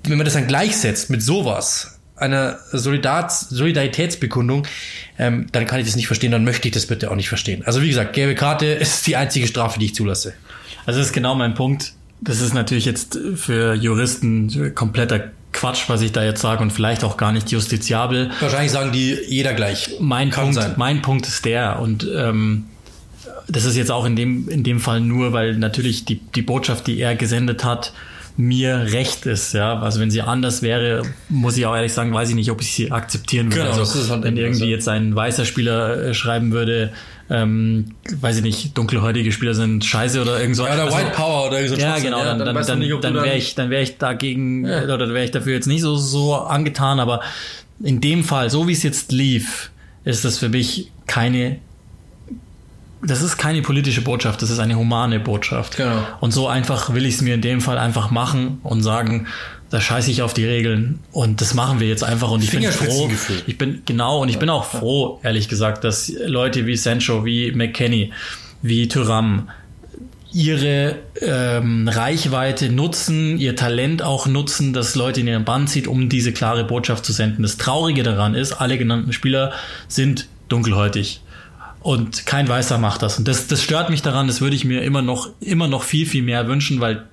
wenn man das dann gleichsetzt mit sowas, einer Solidars Solidaritätsbekundung, ähm, dann kann ich das nicht verstehen, dann möchte ich das bitte auch nicht verstehen. Also wie gesagt, gelbe Karte ist die einzige Strafe, die ich zulasse. Also das ist genau mein Punkt. das ist natürlich jetzt für Juristen kompletter Quatsch, was ich da jetzt sage und vielleicht auch gar nicht justiziabel. Wahrscheinlich sagen die jeder gleich. Mein, Kann Punkt, sein. mein Punkt ist der und ähm, das ist jetzt auch in dem, in dem Fall nur, weil natürlich die, die Botschaft, die er gesendet hat, mir recht ist, ja. Also wenn sie anders wäre, muss ich auch ehrlich sagen, weiß ich nicht, ob ich sie akzeptieren würde. Genau, also, halt wenn irgendwie jetzt ein weißer Spieler äh, schreiben würde, ähm, weiß ich nicht, dunkelhäutige Spieler sind scheiße oder irgend so. Ja, oder also, White Power oder so. Ja, genau, dann, dann, dann, dann, dann wäre ich, dann wäre ich dagegen, ja. oder wäre ich dafür jetzt nicht so, so angetan, aber in dem Fall, so wie es jetzt lief, ist das für mich keine das ist keine politische Botschaft, das ist eine humane Botschaft. Genau. Und so einfach will ich es mir in dem Fall einfach machen und sagen, da scheiße ich auf die Regeln und das machen wir jetzt einfach und ich bin froh. Ich bin genau und ich bin auch froh, ehrlich gesagt, dass Leute wie Sancho, wie McKenny, wie Thuram ihre ähm, Reichweite nutzen, ihr Talent auch nutzen, dass Leute in ihren Band zieht, um diese klare Botschaft zu senden. Das Traurige daran ist, alle genannten Spieler sind dunkelhäutig. Und kein Weißer macht das. Und das, das stört mich daran, das würde ich mir immer noch, immer noch viel, viel mehr wünschen, weil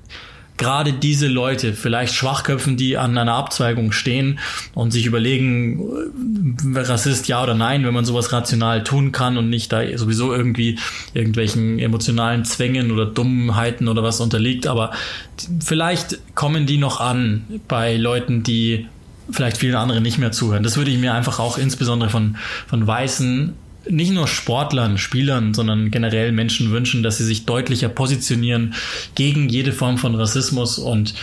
gerade diese Leute, vielleicht Schwachköpfen, die an einer Abzweigung stehen und sich überlegen, äh, Rassist ja oder nein, wenn man sowas rational tun kann und nicht da sowieso irgendwie irgendwelchen emotionalen Zwängen oder Dummheiten oder was unterliegt. Aber vielleicht kommen die noch an bei Leuten, die vielleicht vielen anderen nicht mehr zuhören. Das würde ich mir einfach auch insbesondere von, von weißen nicht nur Sportlern, Spielern, sondern generell Menschen wünschen, dass sie sich deutlicher positionieren gegen jede Form von Rassismus. Und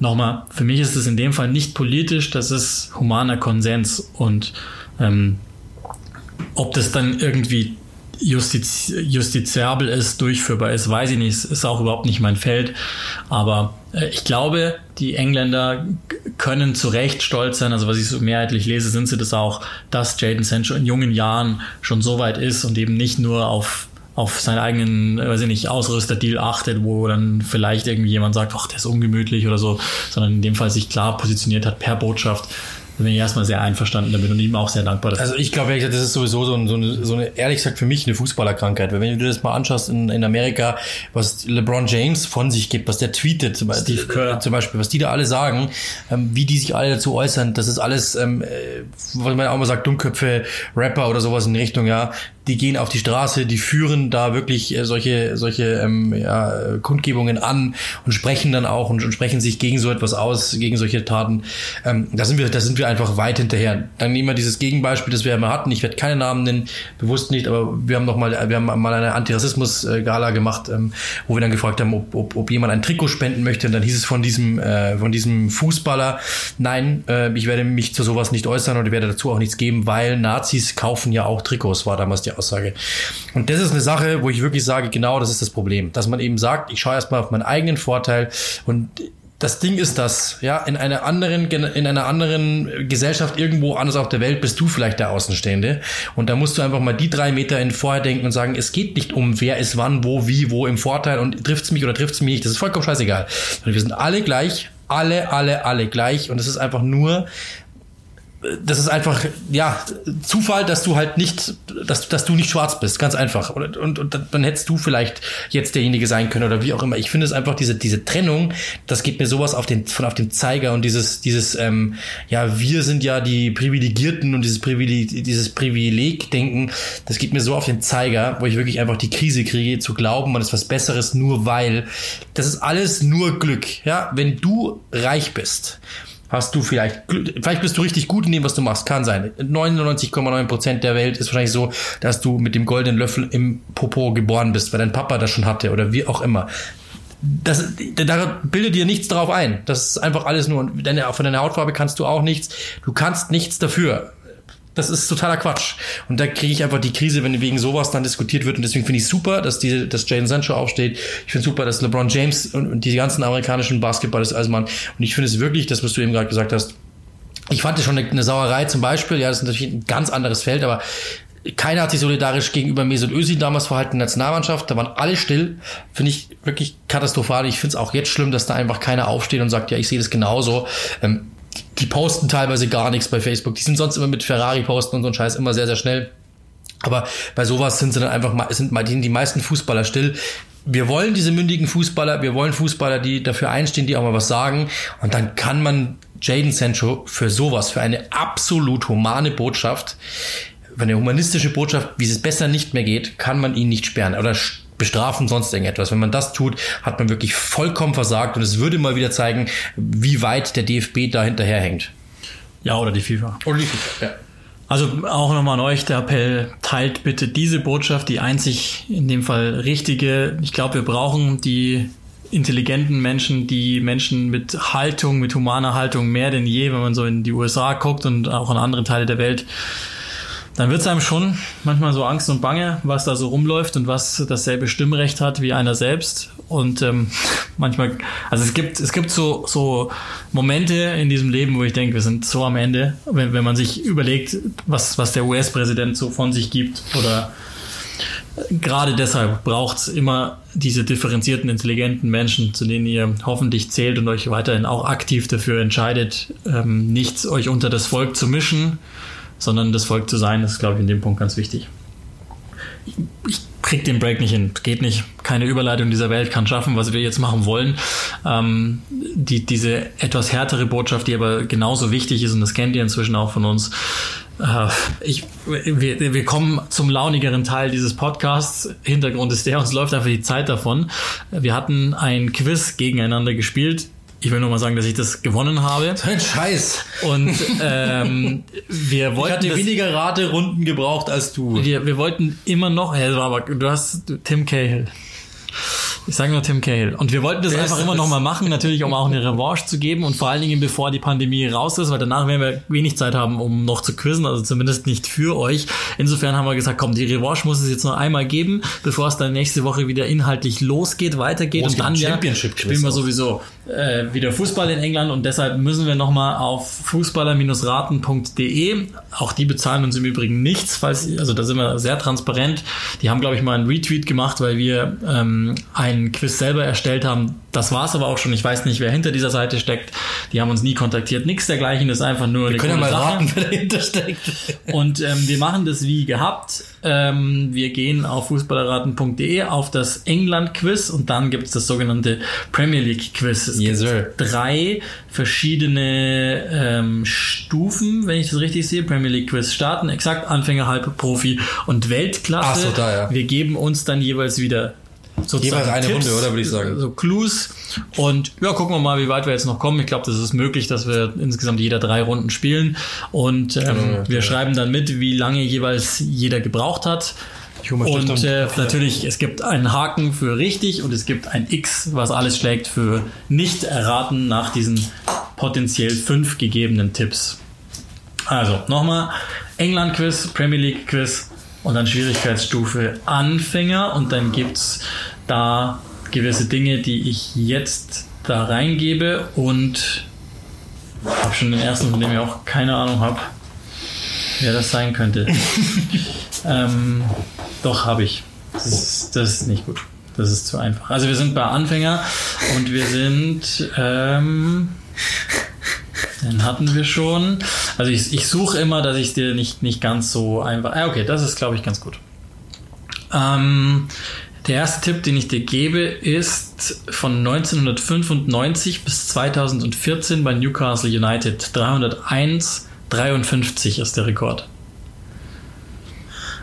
nochmal, für mich ist es in dem Fall nicht politisch, das ist humaner Konsens. Und ähm, ob das dann irgendwie justiz justiziabel ist, durchführbar ist, weiß ich nicht. Ist auch überhaupt nicht mein Feld. Aber äh, ich glaube, die Engländer können zu Recht stolz sein. Also was ich so mehrheitlich lese, sind sie das auch, dass Jaden Sancho in jungen Jahren schon so weit ist und eben nicht nur auf auf seinen eigenen, weiß ich nicht, Ausrüsterdeal achtet, wo dann vielleicht irgendwie jemand sagt, ach, der ist ungemütlich oder so, sondern in dem Fall sich klar positioniert hat per Botschaft da bin ich erstmal sehr einverstanden damit und ihm auch sehr dankbar dafür. Also ich glaube, das ist sowieso so, ein, so, eine, so eine, ehrlich gesagt, für mich eine Fußballerkrankheit. Weil wenn du dir das mal anschaust in, in Amerika, was LeBron James von sich gibt, was der tweetet, zum, Steve Kerr. zum Beispiel, was die da alle sagen, ähm, wie die sich alle dazu äußern, das ist alles, ähm, äh, was man auch mal sagt, Dummköpfe, Rapper oder sowas in Richtung, ja, die gehen auf die Straße, die führen da wirklich äh, solche, solche ähm, ja, Kundgebungen an und sprechen dann auch und, und, sprechen sich gegen so etwas aus, gegen solche Taten. Ähm, da sind wir, da sind wir einfach weit hinterher. Dann nehmen wir dieses Gegenbeispiel, das wir immer hatten. Ich werde keine Namen nennen, bewusst nicht, aber wir haben noch mal, wir haben mal eine Antirassismus-Gala gemacht, ähm, wo wir dann gefragt haben, ob, ob, ob jemand ein Trikot spenden möchte. Und dann hieß es von diesem, äh, von diesem Fußballer, nein, äh, ich werde mich zu sowas nicht äußern und ich werde dazu auch nichts geben, weil Nazis kaufen ja auch Trikots, war damals die Aussage. Und das ist eine Sache, wo ich wirklich sage, genau das ist das Problem. Dass man eben sagt, ich schaue erstmal auf meinen eigenen Vorteil und das Ding ist das, ja, in einer anderen, in einer anderen Gesellschaft irgendwo anders auf der Welt bist du vielleicht der Außenstehende. Und da musst du einfach mal die drei Meter in vorher denken und sagen, es geht nicht um, wer ist wann, wo, wie, wo im Vorteil und trifft's mich oder trifft's mich nicht. Das ist vollkommen scheißegal. Wir sind alle gleich, alle, alle, alle gleich. Und es ist einfach nur das ist einfach, ja, Zufall, dass du halt nicht, dass, dass du nicht schwarz bist, ganz einfach. Und, und, und dann hättest du vielleicht jetzt derjenige sein können oder wie auch immer. Ich finde es einfach, diese, diese Trennung, das geht mir sowas auf den, von auf den Zeiger und dieses, dieses, ähm, ja, wir sind ja die Privilegierten und dieses Privileg, dieses Privileg-Denken, das geht mir so auf den Zeiger, wo ich wirklich einfach die Krise kriege, zu glauben, man ist was Besseres, nur weil. Das ist alles nur Glück, ja. Wenn du reich bist, hast du vielleicht, vielleicht bist du richtig gut in dem, was du machst, kann sein. 99,9% der Welt ist wahrscheinlich so, dass du mit dem goldenen Löffel im Popo geboren bist, weil dein Papa das schon hatte oder wie auch immer. Das, da bildet dir nichts drauf ein. Das ist einfach alles nur, deine, von deiner Hautfarbe kannst du auch nichts. Du kannst nichts dafür. Das ist totaler Quatsch. Und da kriege ich einfach die Krise, wenn wegen sowas dann diskutiert wird. Und deswegen finde ich super, dass die, dass Jaden Sancho aufsteht. Ich finde super, dass LeBron James und, und die ganzen amerikanischen Basketballer als Mann. Und ich finde es wirklich, das, was du eben gerade gesagt hast, ich fand es schon eine, eine Sauerei zum Beispiel. Ja, das ist natürlich ein ganz anderes Feld, aber keiner hat sich solidarisch gegenüber Mesut Özil damals verhalten in der Nationalmannschaft. Da waren alle still. Finde ich wirklich katastrophal. Ich finde es auch jetzt schlimm, dass da einfach keiner aufsteht und sagt, ja, ich sehe das genauso. Ähm, die posten teilweise gar nichts bei Facebook. Die sind sonst immer mit Ferrari posten und so ein Scheiß immer sehr, sehr schnell. Aber bei sowas sind sie dann einfach mal, sind mal die, die meisten Fußballer still. wir wollen diese mündigen Fußballer, wir wollen Fußballer, die dafür einstehen, die auch mal was sagen. Und dann kann man Jaden Sancho für sowas, für eine absolut humane Botschaft, für eine humanistische Botschaft, wie es besser nicht mehr geht, kann man ihn nicht sperren oder bestrafen, sonst irgendetwas. Wenn man das tut, hat man wirklich vollkommen versagt und es würde mal wieder zeigen, wie weit der DFB da hinterherhängt. Ja, oder die FIFA. Oder die FIFA, ja. Also auch nochmal an euch der Appell, teilt bitte diese Botschaft, die einzig in dem Fall richtige. Ich glaube, wir brauchen die intelligenten Menschen, die Menschen mit Haltung, mit humaner Haltung mehr denn je, wenn man so in die USA guckt und auch in andere Teile der Welt dann wird es einem schon manchmal so Angst und Bange, was da so rumläuft und was dasselbe Stimmrecht hat wie einer selbst. Und ähm, manchmal, also es gibt, es gibt so, so Momente in diesem Leben, wo ich denke, wir sind so am Ende, wenn, wenn man sich überlegt, was, was der US-Präsident so von sich gibt oder gerade deshalb braucht es immer diese differenzierten, intelligenten Menschen, zu denen ihr hoffentlich zählt und euch weiterhin auch aktiv dafür entscheidet, ähm, nichts euch unter das Volk zu mischen, sondern das Volk zu sein, ist, glaube ich, in dem Punkt ganz wichtig. Ich, ich krieg den Break nicht hin. Geht nicht. Keine Überleitung dieser Welt kann schaffen, was wir jetzt machen wollen. Ähm, die, diese etwas härtere Botschaft, die aber genauso wichtig ist, und das kennt ihr inzwischen auch von uns. Äh, ich, wir, wir kommen zum launigeren Teil dieses Podcasts. Hintergrund ist der, uns läuft einfach die Zeit davon. Wir hatten ein Quiz gegeneinander gespielt ich will nur mal sagen, dass ich das gewonnen habe. Ein Scheiß. Und ähm, wir wollten. Ich hatte weniger Raterunden gebraucht als du. Wir, wir wollten immer noch. Ja, aber du hast Tim Cahill. Ich sage nur Tim Cahill. Und wir wollten das Der einfach immer noch mal machen, natürlich, um auch eine Revanche zu geben und vor allen Dingen bevor die Pandemie raus ist, weil danach werden wir wenig Zeit haben, um noch zu quizzen, also zumindest nicht für euch. Insofern haben wir gesagt, komm, die Revanche muss es jetzt noch einmal geben, bevor es dann nächste Woche wieder inhaltlich losgeht, weitergeht oh, und dann ja, spielen wir sowieso äh, wieder Fußball in England und deshalb müssen wir noch mal auf fußballer-raten.de. Auch die bezahlen uns im Übrigen nichts, falls also da sind wir sehr transparent. Die haben glaube ich mal einen Retweet gemacht, weil wir ähm, ein ein Quiz selber erstellt haben. Das war es aber auch schon. Ich weiß nicht, wer hinter dieser Seite steckt. Die haben uns nie kontaktiert. Nichts dergleichen. Das ist einfach nur wir eine können ja mal Sache. raten, wer dahinter steckt. Und ähm, wir machen das wie gehabt. Ähm, wir gehen auf fußballerraten.de auf das England-Quiz und dann gibt es das sogenannte Premier League-Quiz. Es yes, sir. drei verschiedene ähm, Stufen, wenn ich das richtig sehe. Premier League-Quiz starten. Exakt Anfänger, Halb, Profi und Weltklasse. Ach so, da, ja. Wir geben uns dann jeweils wieder Jeweils eine Tipps, Runde, oder würde ich sagen? So Clues. Und ja, gucken wir mal, wie weit wir jetzt noch kommen. Ich glaube, das ist möglich, dass wir insgesamt jeder drei Runden spielen. Und ähm, ja, wir ja. schreiben dann mit, wie lange jeweils jeder gebraucht hat. Und äh, natürlich, es gibt einen Haken für richtig und es gibt ein X, was alles schlägt für nicht erraten nach diesen potenziell fünf gegebenen Tipps. Also nochmal, England-Quiz, Premier League-Quiz, und dann Schwierigkeitsstufe Anfänger und dann gibt es da gewisse Dinge, die ich jetzt da reingebe und ich habe schon den ersten, von dem ich auch keine Ahnung habe, wer das sein könnte. ähm, doch, habe ich. Das ist, das ist nicht gut. Das ist zu einfach. Also wir sind bei Anfänger und wir sind ähm, den hatten wir schon. Also ich, ich suche immer, dass ich dir nicht, nicht ganz so einfach. Ah, okay, das ist, glaube ich, ganz gut. Ähm, der erste Tipp, den ich dir gebe, ist von 1995 bis 2014 bei Newcastle United. 301, 53 ist der Rekord.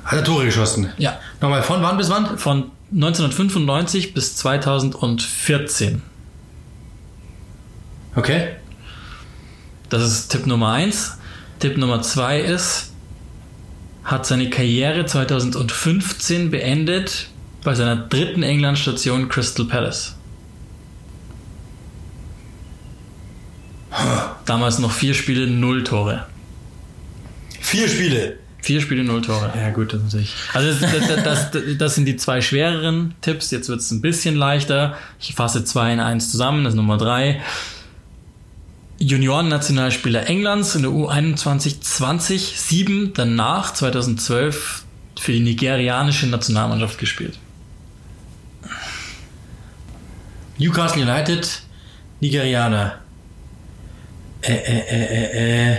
Hat er Tore geschossen? Ja. Nochmal von wann bis wann? Von 1995 bis 2014. Okay. Das ist Tipp Nummer eins. Tipp Nummer zwei ist, hat seine Karriere 2015 beendet bei seiner dritten England-Station Crystal Palace. Damals noch vier Spiele, null Tore. Vier Spiele? Vier Spiele, null Tore. Ja, gut, das natürlich. Also, das, das, das, das sind die zwei schwereren Tipps. Jetzt wird es ein bisschen leichter. Ich fasse zwei in eins zusammen. Das ist Nummer drei. Junioren-Nationalspieler Englands in der U21 2007, danach 2012 für die nigerianische Nationalmannschaft gespielt. Newcastle United, Nigerianer. Äh, äh, äh, äh, äh.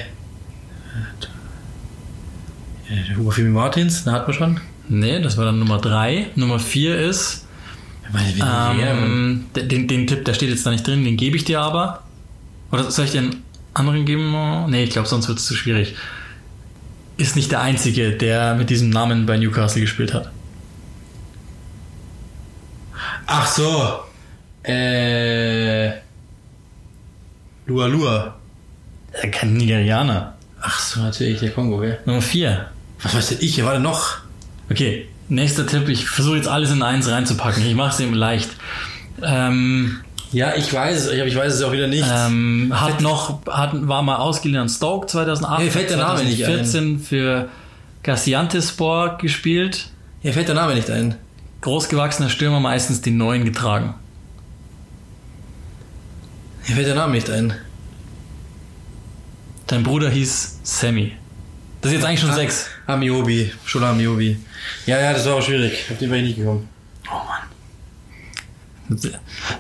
Hugo Martins, da hat man schon. Nee, das war dann Nummer 3. Nummer 4 ist Ähm, den, den Tipp, der steht jetzt da nicht drin, den gebe ich dir aber. Oder soll ich dir einen anderen geben? Nee, ich glaube, sonst wird es zu schwierig. Ist nicht der einzige, der mit diesem Namen bei Newcastle gespielt hat. Ach so. Äh. Lua Lua. Kein Nigerianer. Ach so, natürlich, der Kongo, gell? Nummer 4. Was weiß ich? Hier war denn noch? Okay, nächster Tipp. Ich versuche jetzt alles in eins reinzupacken. Ich mache es ihm leicht. Ähm, Ja, ich weiß es, aber ich weiß es auch wieder nicht. ähm, hat noch, hat, war mal ausgeliehen an Stoke 2008. Mir fällt der Name nicht ein. 2014 für Gaziantepspor gespielt. Mir fällt der Name nicht ein. Großgewachsener Stürmer, meistens die neuen getragen. Mir fällt der Name nicht ein. Dein Bruder hieß Sammy. Das ist jetzt eigentlich schon sechs. Amiobi, Shola Amiobi. Ja, ja, das war auch schwierig. Auf den war ich nicht gekommen. Oh Mann.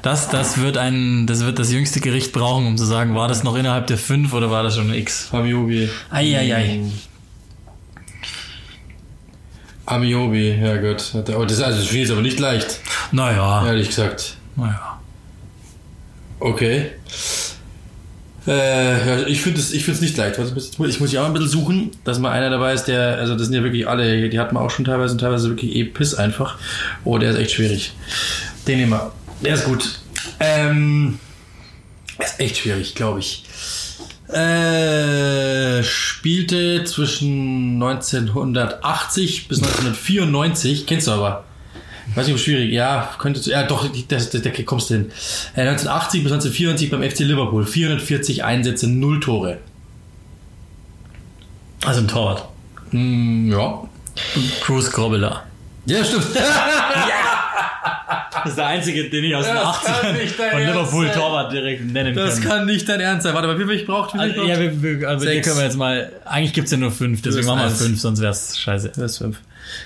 Das, das wird ein, das wird das jüngste Gericht brauchen, um zu sagen, war das noch innerhalb der fünf oder war das schon ein X? Amiobi. Eieiei. Amiobi, ja gut. Aber das, also das Spiel ist aber nicht leicht, Naja, ehrlich gesagt. naja. Okay. Äh, ja, ich finde es ich nicht leicht. Warte, Ich muss ich muss ja auch ein bisschen suchen, dass mal einer dabei ist, der, also das sind ja wirklich alle, die hat man auch schon teilweise und teilweise wirklich eh Piss einfach. Oh, der ist echt schwierig. Den nehmen wir. Der ist gut. Ähm, ist echt schwierig, glaube ich. Äh, spielte zwischen 1980 bis 1994. Kennst du aber. Weiß nicht, ob schwierig. Ja, könnte. Ja, doch, das, das, da kommst du hin. Äh, 1980 bis 1994 beim FC Liverpool. 440 Einsätze, 0 Tore. Also ein Torwart. Hm, ja. Bruce Grobbelaar. Ja, stimmt. Das ist der einzige, den ich aus den Das kann 80ern nicht dein von Liverpool. Torwart direkt nennen Das kann. kann nicht dein Ernst sein. Warte mal, wie viel ich braucht? Ich Also, ja, wir, wir, also hier Sechs. können wir jetzt mal. Eigentlich gibt's ja nur fünf, deswegen machen wir fünf, sonst wär's scheiße. Das ist fünf.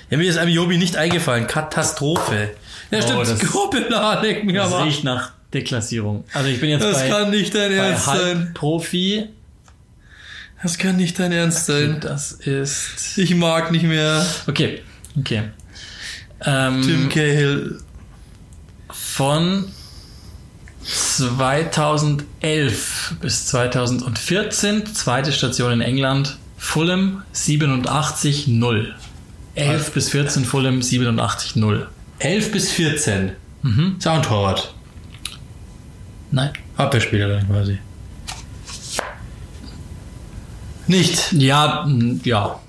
Ja, mir ist Amiobi nicht eingefallen. Katastrophe. Ja, Oh, stimmt. das- leck mir Das aber. riecht nach Deklassierung. Also ich bin jetzt Das bei, kann nicht dein Ernst sein. Halbprofi. Das kann nicht dein Ernst sein. Das ist. Ich mag nicht mehr Okay, okay. Ähm, Tim Cahill. Von 2011 bis 2014, zweite Station in England, Fulham 87-0. 11 bis 14 Fulham 87-0. 11 bis 14. Mhm. Ist auch ein Torwart. Nein. Abwehrspieler dann quasi. Nicht. Ja, ja.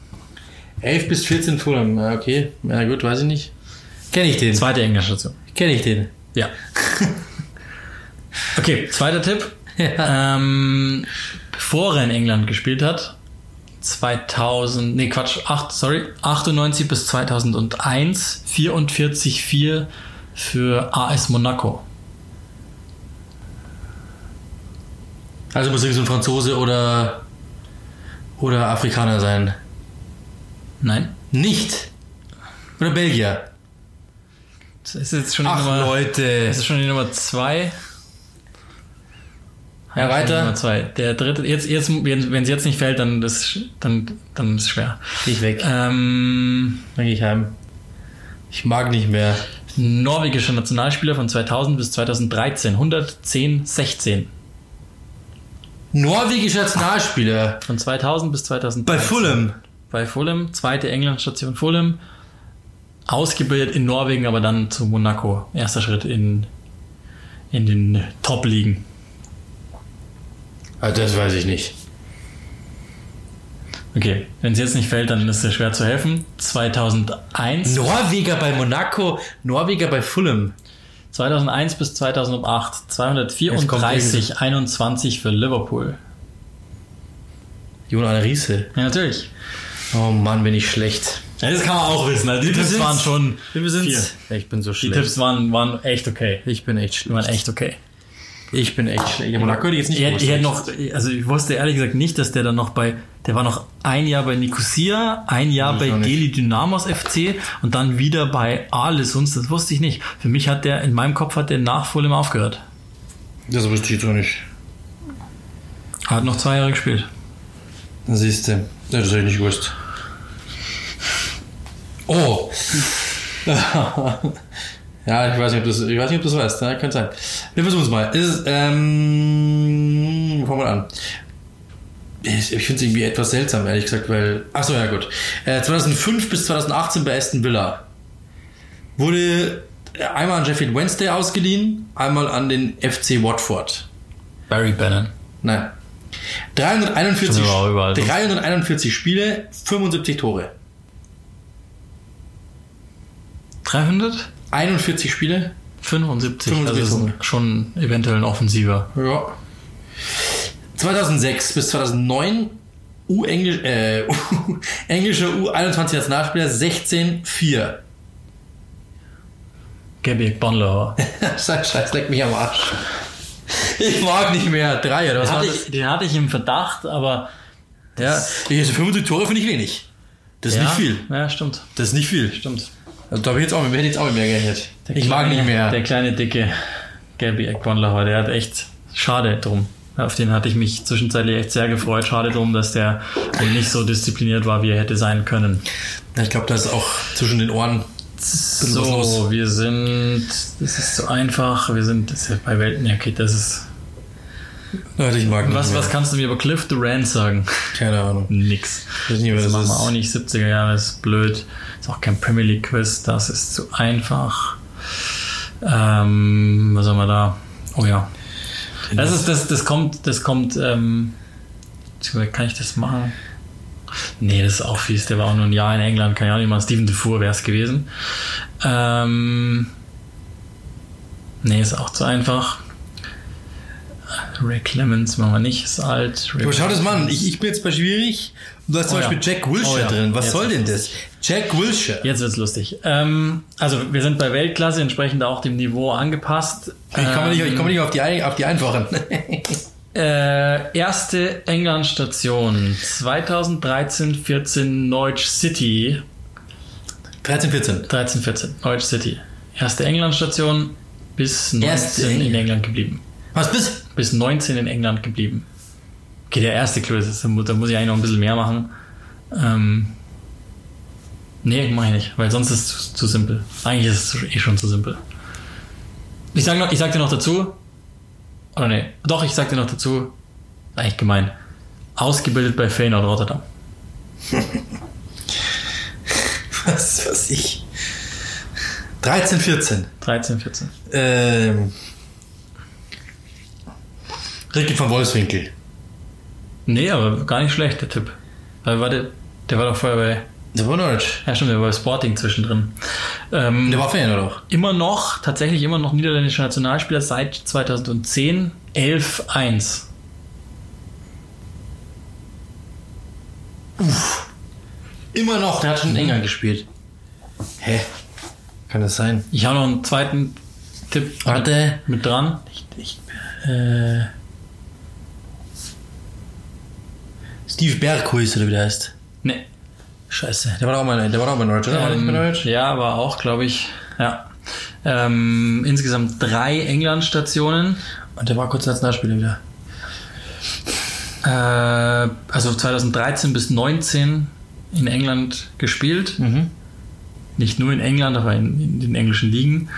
11 bis 14 Fulham. Okay. Ja gut, weiß ich nicht. Kenne ich den. Zweite englische Station. Kenne ich den. Ja. Okay, zweiter Tipp. Ähm, bevor er in England gespielt hat, 2000, nee Quatsch, 8, sorry, 98 bis 2001, 44-4 für AS Monaco. Also muss irgendwie so ein Franzose oder oder Afrikaner sein. Nein? Nicht. Oder Belgier. Das ist jetzt schon die Ach Nummer, Leute. das ist schon die Nummer 2. Ja, weiter. Nummer 2. Der dritte, jetzt, jetzt, wenn es jetzt nicht fällt, dann ist, dann, dann ist es schwer. Geh ich weg. Ähm, Dann gehe ich heim. Ich mag nicht mehr. norwegischer Nationalspieler von 2000 bis 2013, 110, 16. Norwegischer Nationalspieler. Von 2000 bis 2013. Bei Fulham. Bei Fulham, zweite Englandstation Fulham. Ausgebildet in Norwegen, aber dann zu Monaco. Erster Schritt in, in den Top-Ligen. Ah, das weiß ich nicht. Okay, wenn es jetzt nicht fällt, dann ist es schwer zu helfen. 2001, Norweger bei Monaco, Norweger bei Fulham. 2001 bis 2008, Jetzt kommt 234, 21 für Liverpool. Jon Arne Riese. Ja, natürlich. Oh Mann, bin ich schlecht. Ja, das kann man auch wissen. Also die Tipps sind's? waren schon. Wir sind. Ich bin so Die schlecht. Tipps waren, waren echt okay. Ich bin echt Die waren schlecht. echt okay. Ich bin echt schlecht. Monaco hätte ich jetzt nicht Ich ich hätte noch, also ich wusste ehrlich gesagt nicht, dass der dann noch bei, der war noch ein Jahr bei Nicosia, ein Jahr bei. Delhi Dynamos FC und dann wieder bei Aalesund. Das wusste ich nicht. Für mich hat der, in meinem Kopf hat der nach Fulham aufgehört. Das wusste ich jetzt auch nicht. Er hat noch zwei Jahre gespielt. Siehst du. Das hätte ich nicht gewusst. Oh. Ja, ich weiß nicht, ob du das, ich weiß nicht, ob du das weißt. Ja, könnte sein. Wir versuchen es mal. Ist, ähm, fangen wir an. Ich, ich finde es irgendwie etwas seltsam, ehrlich gesagt, weil. Achso, ja gut. Äh, 2005 bis 2018 bei Aston Villa. Wurde einmal an Sheffield Wednesday ausgeliehen, einmal an den FC Watford. Barry Bannon. Nein. 341, Stimmt, aber überall sonst. 341 Spiele, 75 Tore. 300? 41 Spiele, 75. 75 also schon eventuell ein Offensiver. Ja. 2006 bis 2009 U-Englisch, äh, englischer U21 Nationalspieler 16-4. Gabby Bonlauer. Scheiß, Scheiß, leck mich am Arsch. Ich mag nicht mehr. Drei oder was Den hatte, ich, den hatte ich im Verdacht, aber. Ja, ich- 75 Tore finde ich wenig. Das ist ja, nicht viel. Ja, stimmt. Das ist nicht viel. Stimmt. Also da habe ich jetzt auch, hätte jetzt auch mit mehr gerechnet. Der ich mag kleine- nicht mehr. Der kleine, dicke Gabby Ekbonlauer, der hat echt schade drum. Auf den hatte ich mich zwischenzeitlich echt sehr gefreut. Schade drum, dass der wohl nicht so diszipliniert war, wie er hätte sein können. ich glaube, da ist auch zwischen den Ohren. So, wir sind. Das ist so einfach. Wir sind. Das ist ja bei Welten. Ja, okay, das ist. Leute, ich mag Was, was kannst du mir über Cliff Durant sagen? Keine Ahnung. Nix. Ich weiß nicht, Das machen wir ist. auch nicht. 70er Jahre ist blöd. Ist auch kein Premier League Quiz. Das ist zu einfach. Ähm, was haben wir da? Oh ja. Das ist, das, das kommt, das kommt, ähm, kann ich das machen? Nee, das ist auch fies. Der war auch nur ein Jahr in England. Kann ja auch nicht mal. Steven Defour wäre es gewesen. Ähm, nee, ist auch zu einfach. Ray Clemens machen wir nicht. Ist alt. Ray Aber schau das mal an. Ich, ich bin jetzt bei schwierig. Du hast zum Oh ja. Beispiel Jack Wilshere Oh ja. drin. Was Jetzt soll denn das? Jack Wilshere. Jetzt wird's lustig. Ähm, also wir sind bei Weltklasse, entsprechend auch dem Niveau angepasst. Ich komme nicht, ich Ähm, komme nicht auf, die, auf die einfachen. Äh, erste England-Station 2013, 14 Norwich City. 13, 14. 13, 14 Norwich City. Erste England-Station bis 19 Erste in England. Geblieben. Was bist Bis 19 in England geblieben. Okay, der erste Clou ist, da mu- da muss ich eigentlich noch ein bisschen mehr machen. Ähm, nee, mach ich nicht, weil sonst ist es zu, zu simpel. Eigentlich ist es eh schon zu simpel. Ich sag, noch, ich sag dir noch dazu, oder nee, doch, ich sag dir noch dazu, eigentlich gemein, ausgebildet bei Feyenoord Rotterdam. Was, was ich? 13, 14. 13, 14. Ähm. Ricky von Wolfswinkel. Nee, aber gar nicht schlecht, der Tipp. Weil warte, der war doch vorher bei, Der war Norwich. ja stimmt, der war bei Sporting zwischendrin. Ähm, Der war Fan, oder auch? immer noch, tatsächlich immer noch niederländischer Nationalspieler seit 2010, 11-1. Immer noch. Der hat schon in England gespielt. Hä? Kann das sein? Ich habe noch einen zweiten Tipp Warte. mit, mit dran. Ich, ich, äh, Steve Berghuis, oder wie der heißt. ne. Scheiße. Der war auch mal, der war auch bei Norwich, oder? War Ähm, Norwich? ja, aber auch, glaube ich, ja. Ähm, insgesamt drei England-Stationen. Und der war kurz Nationalspieler wieder. Äh, also 2013 bis 19 in England gespielt. Mhm. Nicht nur in England, aber in, in den englischen Ligen.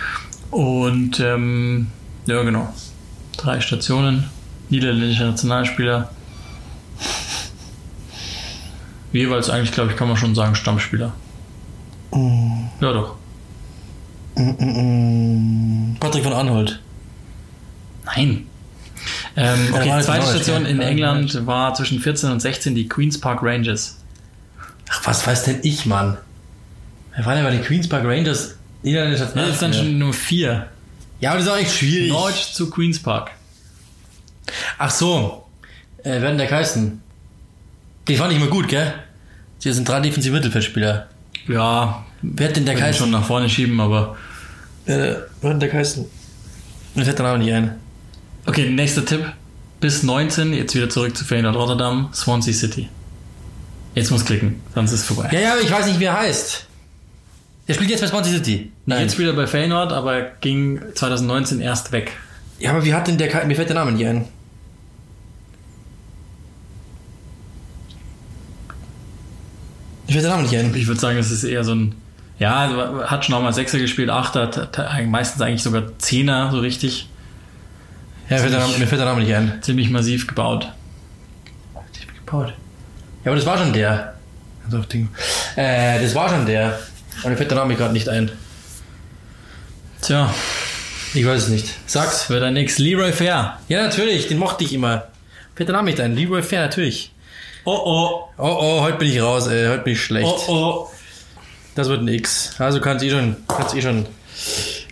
Und ähm, ja, genau. Drei Stationen. Niederländischer Nationalspieler. Jeweils eigentlich, glaube ich, kann man schon sagen, Stammspieler. Ja, doch. Patrick von Anholt. Nein. Ähm, Ja, okay, war zweite Station ja. in Ja, England war zwischen 14 und 16 die Queen's Park Rangers. Ach, was weiß denn ich, Mann? Wer war denn bei den Queen's Park Rangers? Niederländischer Das ist dann schon Nummer 4. Ja, aber das ist auch echt schwierig. Norwich zu Queen's Park. Ach so. Äh, wer hat denn der heißen? Die fand ich immer gut, gell? Sie sind drei defensive Mittelfeldspieler. Ja, Wer hat denn der kann ich schon nach vorne schieben, aber. Wer hat denn der heißen? Mir fällt der Name nicht ein. Okay, nächster Tipp. Bis 19, jetzt wieder zurück zu Feyenoord Rotterdam, Swansea City. Jetzt muss klicken, sonst ist es vorbei. Ja, ja, aber ich weiß nicht, wie er heißt. Der spielt jetzt bei Swansea City. Jetzt wieder bei Feyenoord, aber ging 2019 erst weg. Ja, aber wie hat denn der Ka- Mir fällt der Name nicht ein. Mir fällt der Name nicht ein. Ich würde sagen, es ist eher so ein Ja, hat schon auch mal Sechser gespielt, Achter, meistens eigentlich sogar Zehner so richtig. Ja, mir fällt, der Name, mir fällt der Name nicht ein. Ziemlich massiv gebaut. Gebaut. Ja, aber das war schon der. Also auf Ding. Äh, das war schon der. Aber mir fällt der Name gerade nicht ein. Tja, Ich weiß es nicht. Sag's. wird ein Nix. Leroy Fair. Ja, natürlich, den mochte ich immer. Fällt der Name nicht ein. Leroy Fair, natürlich. Oh oh. Oh oh, heute bin ich raus, ey. Heute bin ich schlecht. Oh oh. Das wird ein X. Also kannst eh schon, kannst eh schon.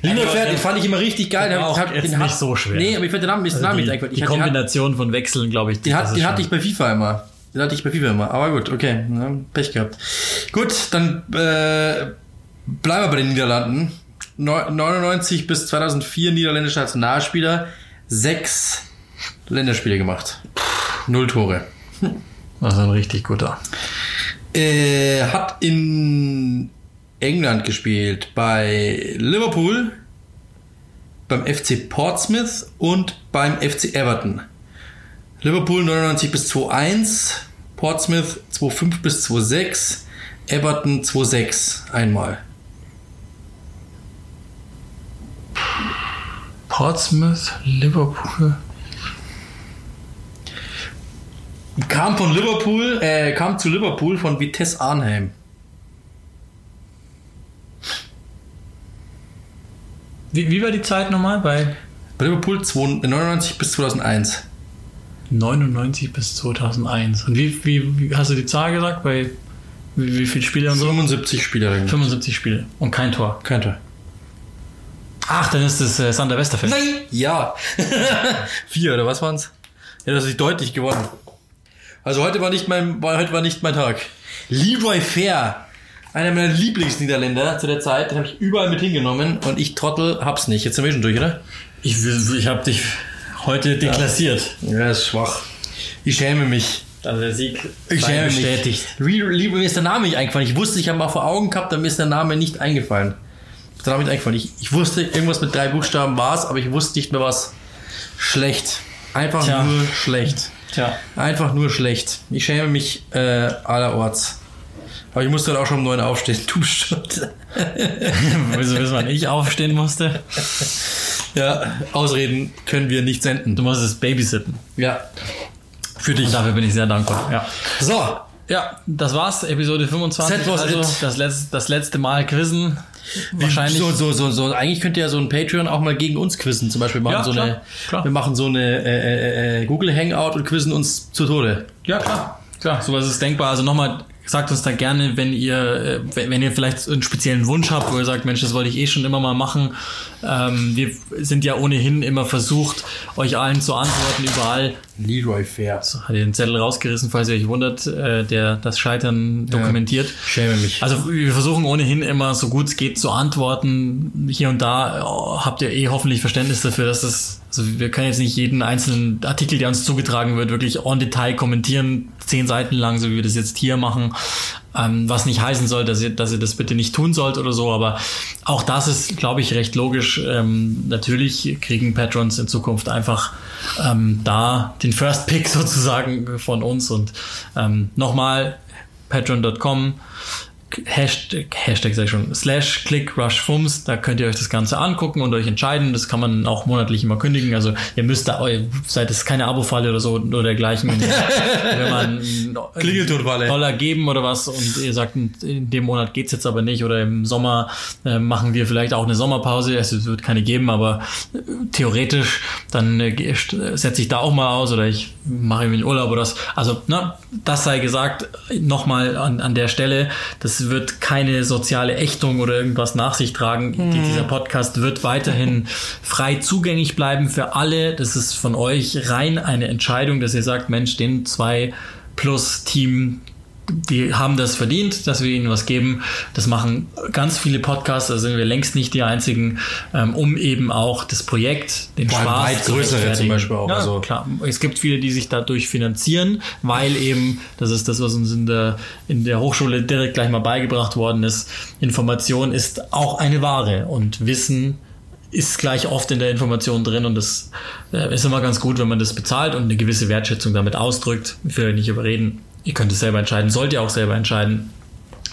Leroy Fair, den fand ich immer richtig geil. Den Auch hab- den nicht so schwer. Nee, aber ich fand den Namen, ist der Name die, nicht eingefallen. die hat- Kombination von Wechseln, glaube ich. Den, hat, den hatte ich bei FIFA immer. Den hatte ich bei FIFA immer. Aber gut, okay. Ne, Pech gehabt. Gut, dann äh, bleiben wir bei den Niederlanden. Neu- 99 bis 2004 niederländischer Nationalspieler. Sechs Länderspiele gemacht. Null Tore. Das ist ein richtig guter. Äh, hat in England gespielt. Bei Liverpool, beim FC Portsmouth und beim FC Everton. Liverpool 99 bis 2-1, Portsmouth 2-5 bis 2-6, Everton 2-6 einmal. Portsmouth, Liverpool. Kam von Liverpool, äh, kam zu Liverpool von Vitesse Arnhem. Wie, wie war die Zeit nochmal? Bei Bei Liverpool 2, 99 bis 2001. 99 bis 2001. Und wie, wie, wie hast du die Zahl gesagt? Bei wie, wie viele Spiele und so? 75 Spieler. 75 Spiele und kein Tor. Kein Tor. Ach, dann ist es äh, Sander Westerfeld. Nein! Ja. Vier, oder was waren's? Ja, das ist deutlich gewonnen. Also heute war nicht mein, war, heute war nicht mein Tag. Leroy Fair. Einer meiner Lieblingsniederländer zu der Zeit. Den habe ich überall mit hingenommen und ich Trottel hab's nicht. Jetzt sind wir schon durch, oder? Ich, ich habe dich heute deklassiert. Ja, ist schwach. Ich schäme mich. Also der Sieg Ich schäme bestätigt. mich. Re- mir ist der Name nicht eingefallen. Ich wusste, ich habe mal vor Augen gehabt, mir ist der Name nicht eingefallen. Ist der Name nicht eingefallen. Ich, ich wusste, irgendwas mit drei Buchstaben war's, aber ich wusste nicht mehr was. Schlecht. Einfach Tja. nur schlecht. Tja. Einfach nur schlecht. Ich schäme mich äh, allerorts. Aber ich musste dann auch schon um neun aufstehen. Du bestimmt. Wieso wissen, wann ich aufstehen musste? Ja, Ausreden können wir nicht senden. Du musst es babysitten. Ja. Für Und dich. dafür bin ich sehr dankbar. Ja. So. Ja, das war's, Episode 25. That was also it. das letzte, das letzte Mal quizzen. Wahrscheinlich. So, so, so, so. Eigentlich könnte ja so ein Patreon auch mal gegen uns quizzen. Zum Beispiel machen Ja, so klar, eine, klar. wir machen so eine äh, äh, äh, Google Hangout und quizzen uns zu Tode. Ja, klar. Klar, sowas ist denkbar. Also nochmal, sagt uns da gerne, wenn ihr, äh, wenn ihr vielleicht einen speziellen Wunsch habt, wo ihr sagt, Mensch, das wollte ich eh schon immer mal machen. Ähm, wir sind ja ohnehin immer versucht, euch allen zu antworten, überall. Leroy Fair. Hat ihr den Zettel rausgerissen, falls ihr euch wundert, äh, der das Scheitern dokumentiert. Schäme mich. Also wir versuchen ohnehin immer so gut es geht zu antworten. Hier und da oh, habt ihr eh hoffentlich Verständnis dafür, dass das, also wir können jetzt nicht jeden einzelnen Artikel, der uns zugetragen wird, wirklich on Detail kommentieren, zehn Seiten lang, so wie wir das jetzt hier machen. Ähm, was nicht heißen soll, dass ihr, dass ihr das bitte nicht tun sollt oder so, aber auch das ist, glaube ich, recht logisch. Ähm, natürlich kriegen Patrons in Zukunft einfach ähm, da den First Pick sozusagen von uns und ähm, nochmal patreon.com Hashtag, Hashtag sag ich schon, slash click rush fums, da könnt ihr euch das Ganze angucken und euch entscheiden. Das kann man auch monatlich immer kündigen. Also ihr müsst da, ihr seid es keine Abo-Falle oder so oder dergleichen. Wenn man. Dollar geben oder was und ihr sagt, in dem Monat geht's jetzt aber nicht oder im Sommer äh, machen wir vielleicht auch eine Sommerpause. Es wird keine geben, aber äh, theoretisch dann äh, st- setze ich da auch mal aus oder ich mache irgendwie einen Urlaub oder was. Also, ne, das sei gesagt, nochmal an, an der Stelle, das wird keine soziale Ächtung oder irgendwas nach sich tragen. Die, dieser Podcast wird weiterhin frei zugänglich bleiben für alle. Das ist von euch rein eine Entscheidung, dass ihr sagt, Mensch, den zwei plus Team die haben das verdient, dass wir ihnen was geben. Das machen ganz viele Podcasts, da sind wir längst nicht die einzigen, ähm, um eben auch das Projekt, den Vor Spaß weit zu größere zum Beispiel auch, Ja, also. klar. Es gibt viele, die sich dadurch finanzieren, weil eben, das ist das, was uns in der, in der Hochschule direkt gleich mal beigebracht worden ist, Information ist auch eine Ware und Wissen ist gleich oft in der Information drin und das äh, ist immer ganz gut, wenn man das bezahlt und eine gewisse Wertschätzung damit ausdrückt. Ich will nicht überreden. Ihr könnt es selber entscheiden, sollt ihr auch selber entscheiden.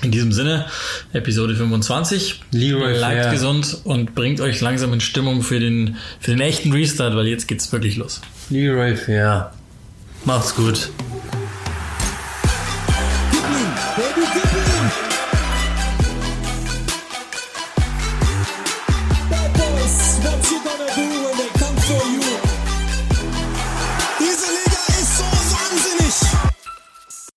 In diesem Sinne, Episode 25. Leroy Bleibt Fair. gesund und bringt euch langsam in Stimmung für den, für den echten Restart, weil jetzt geht's wirklich los. Leroy Fair. Macht's gut.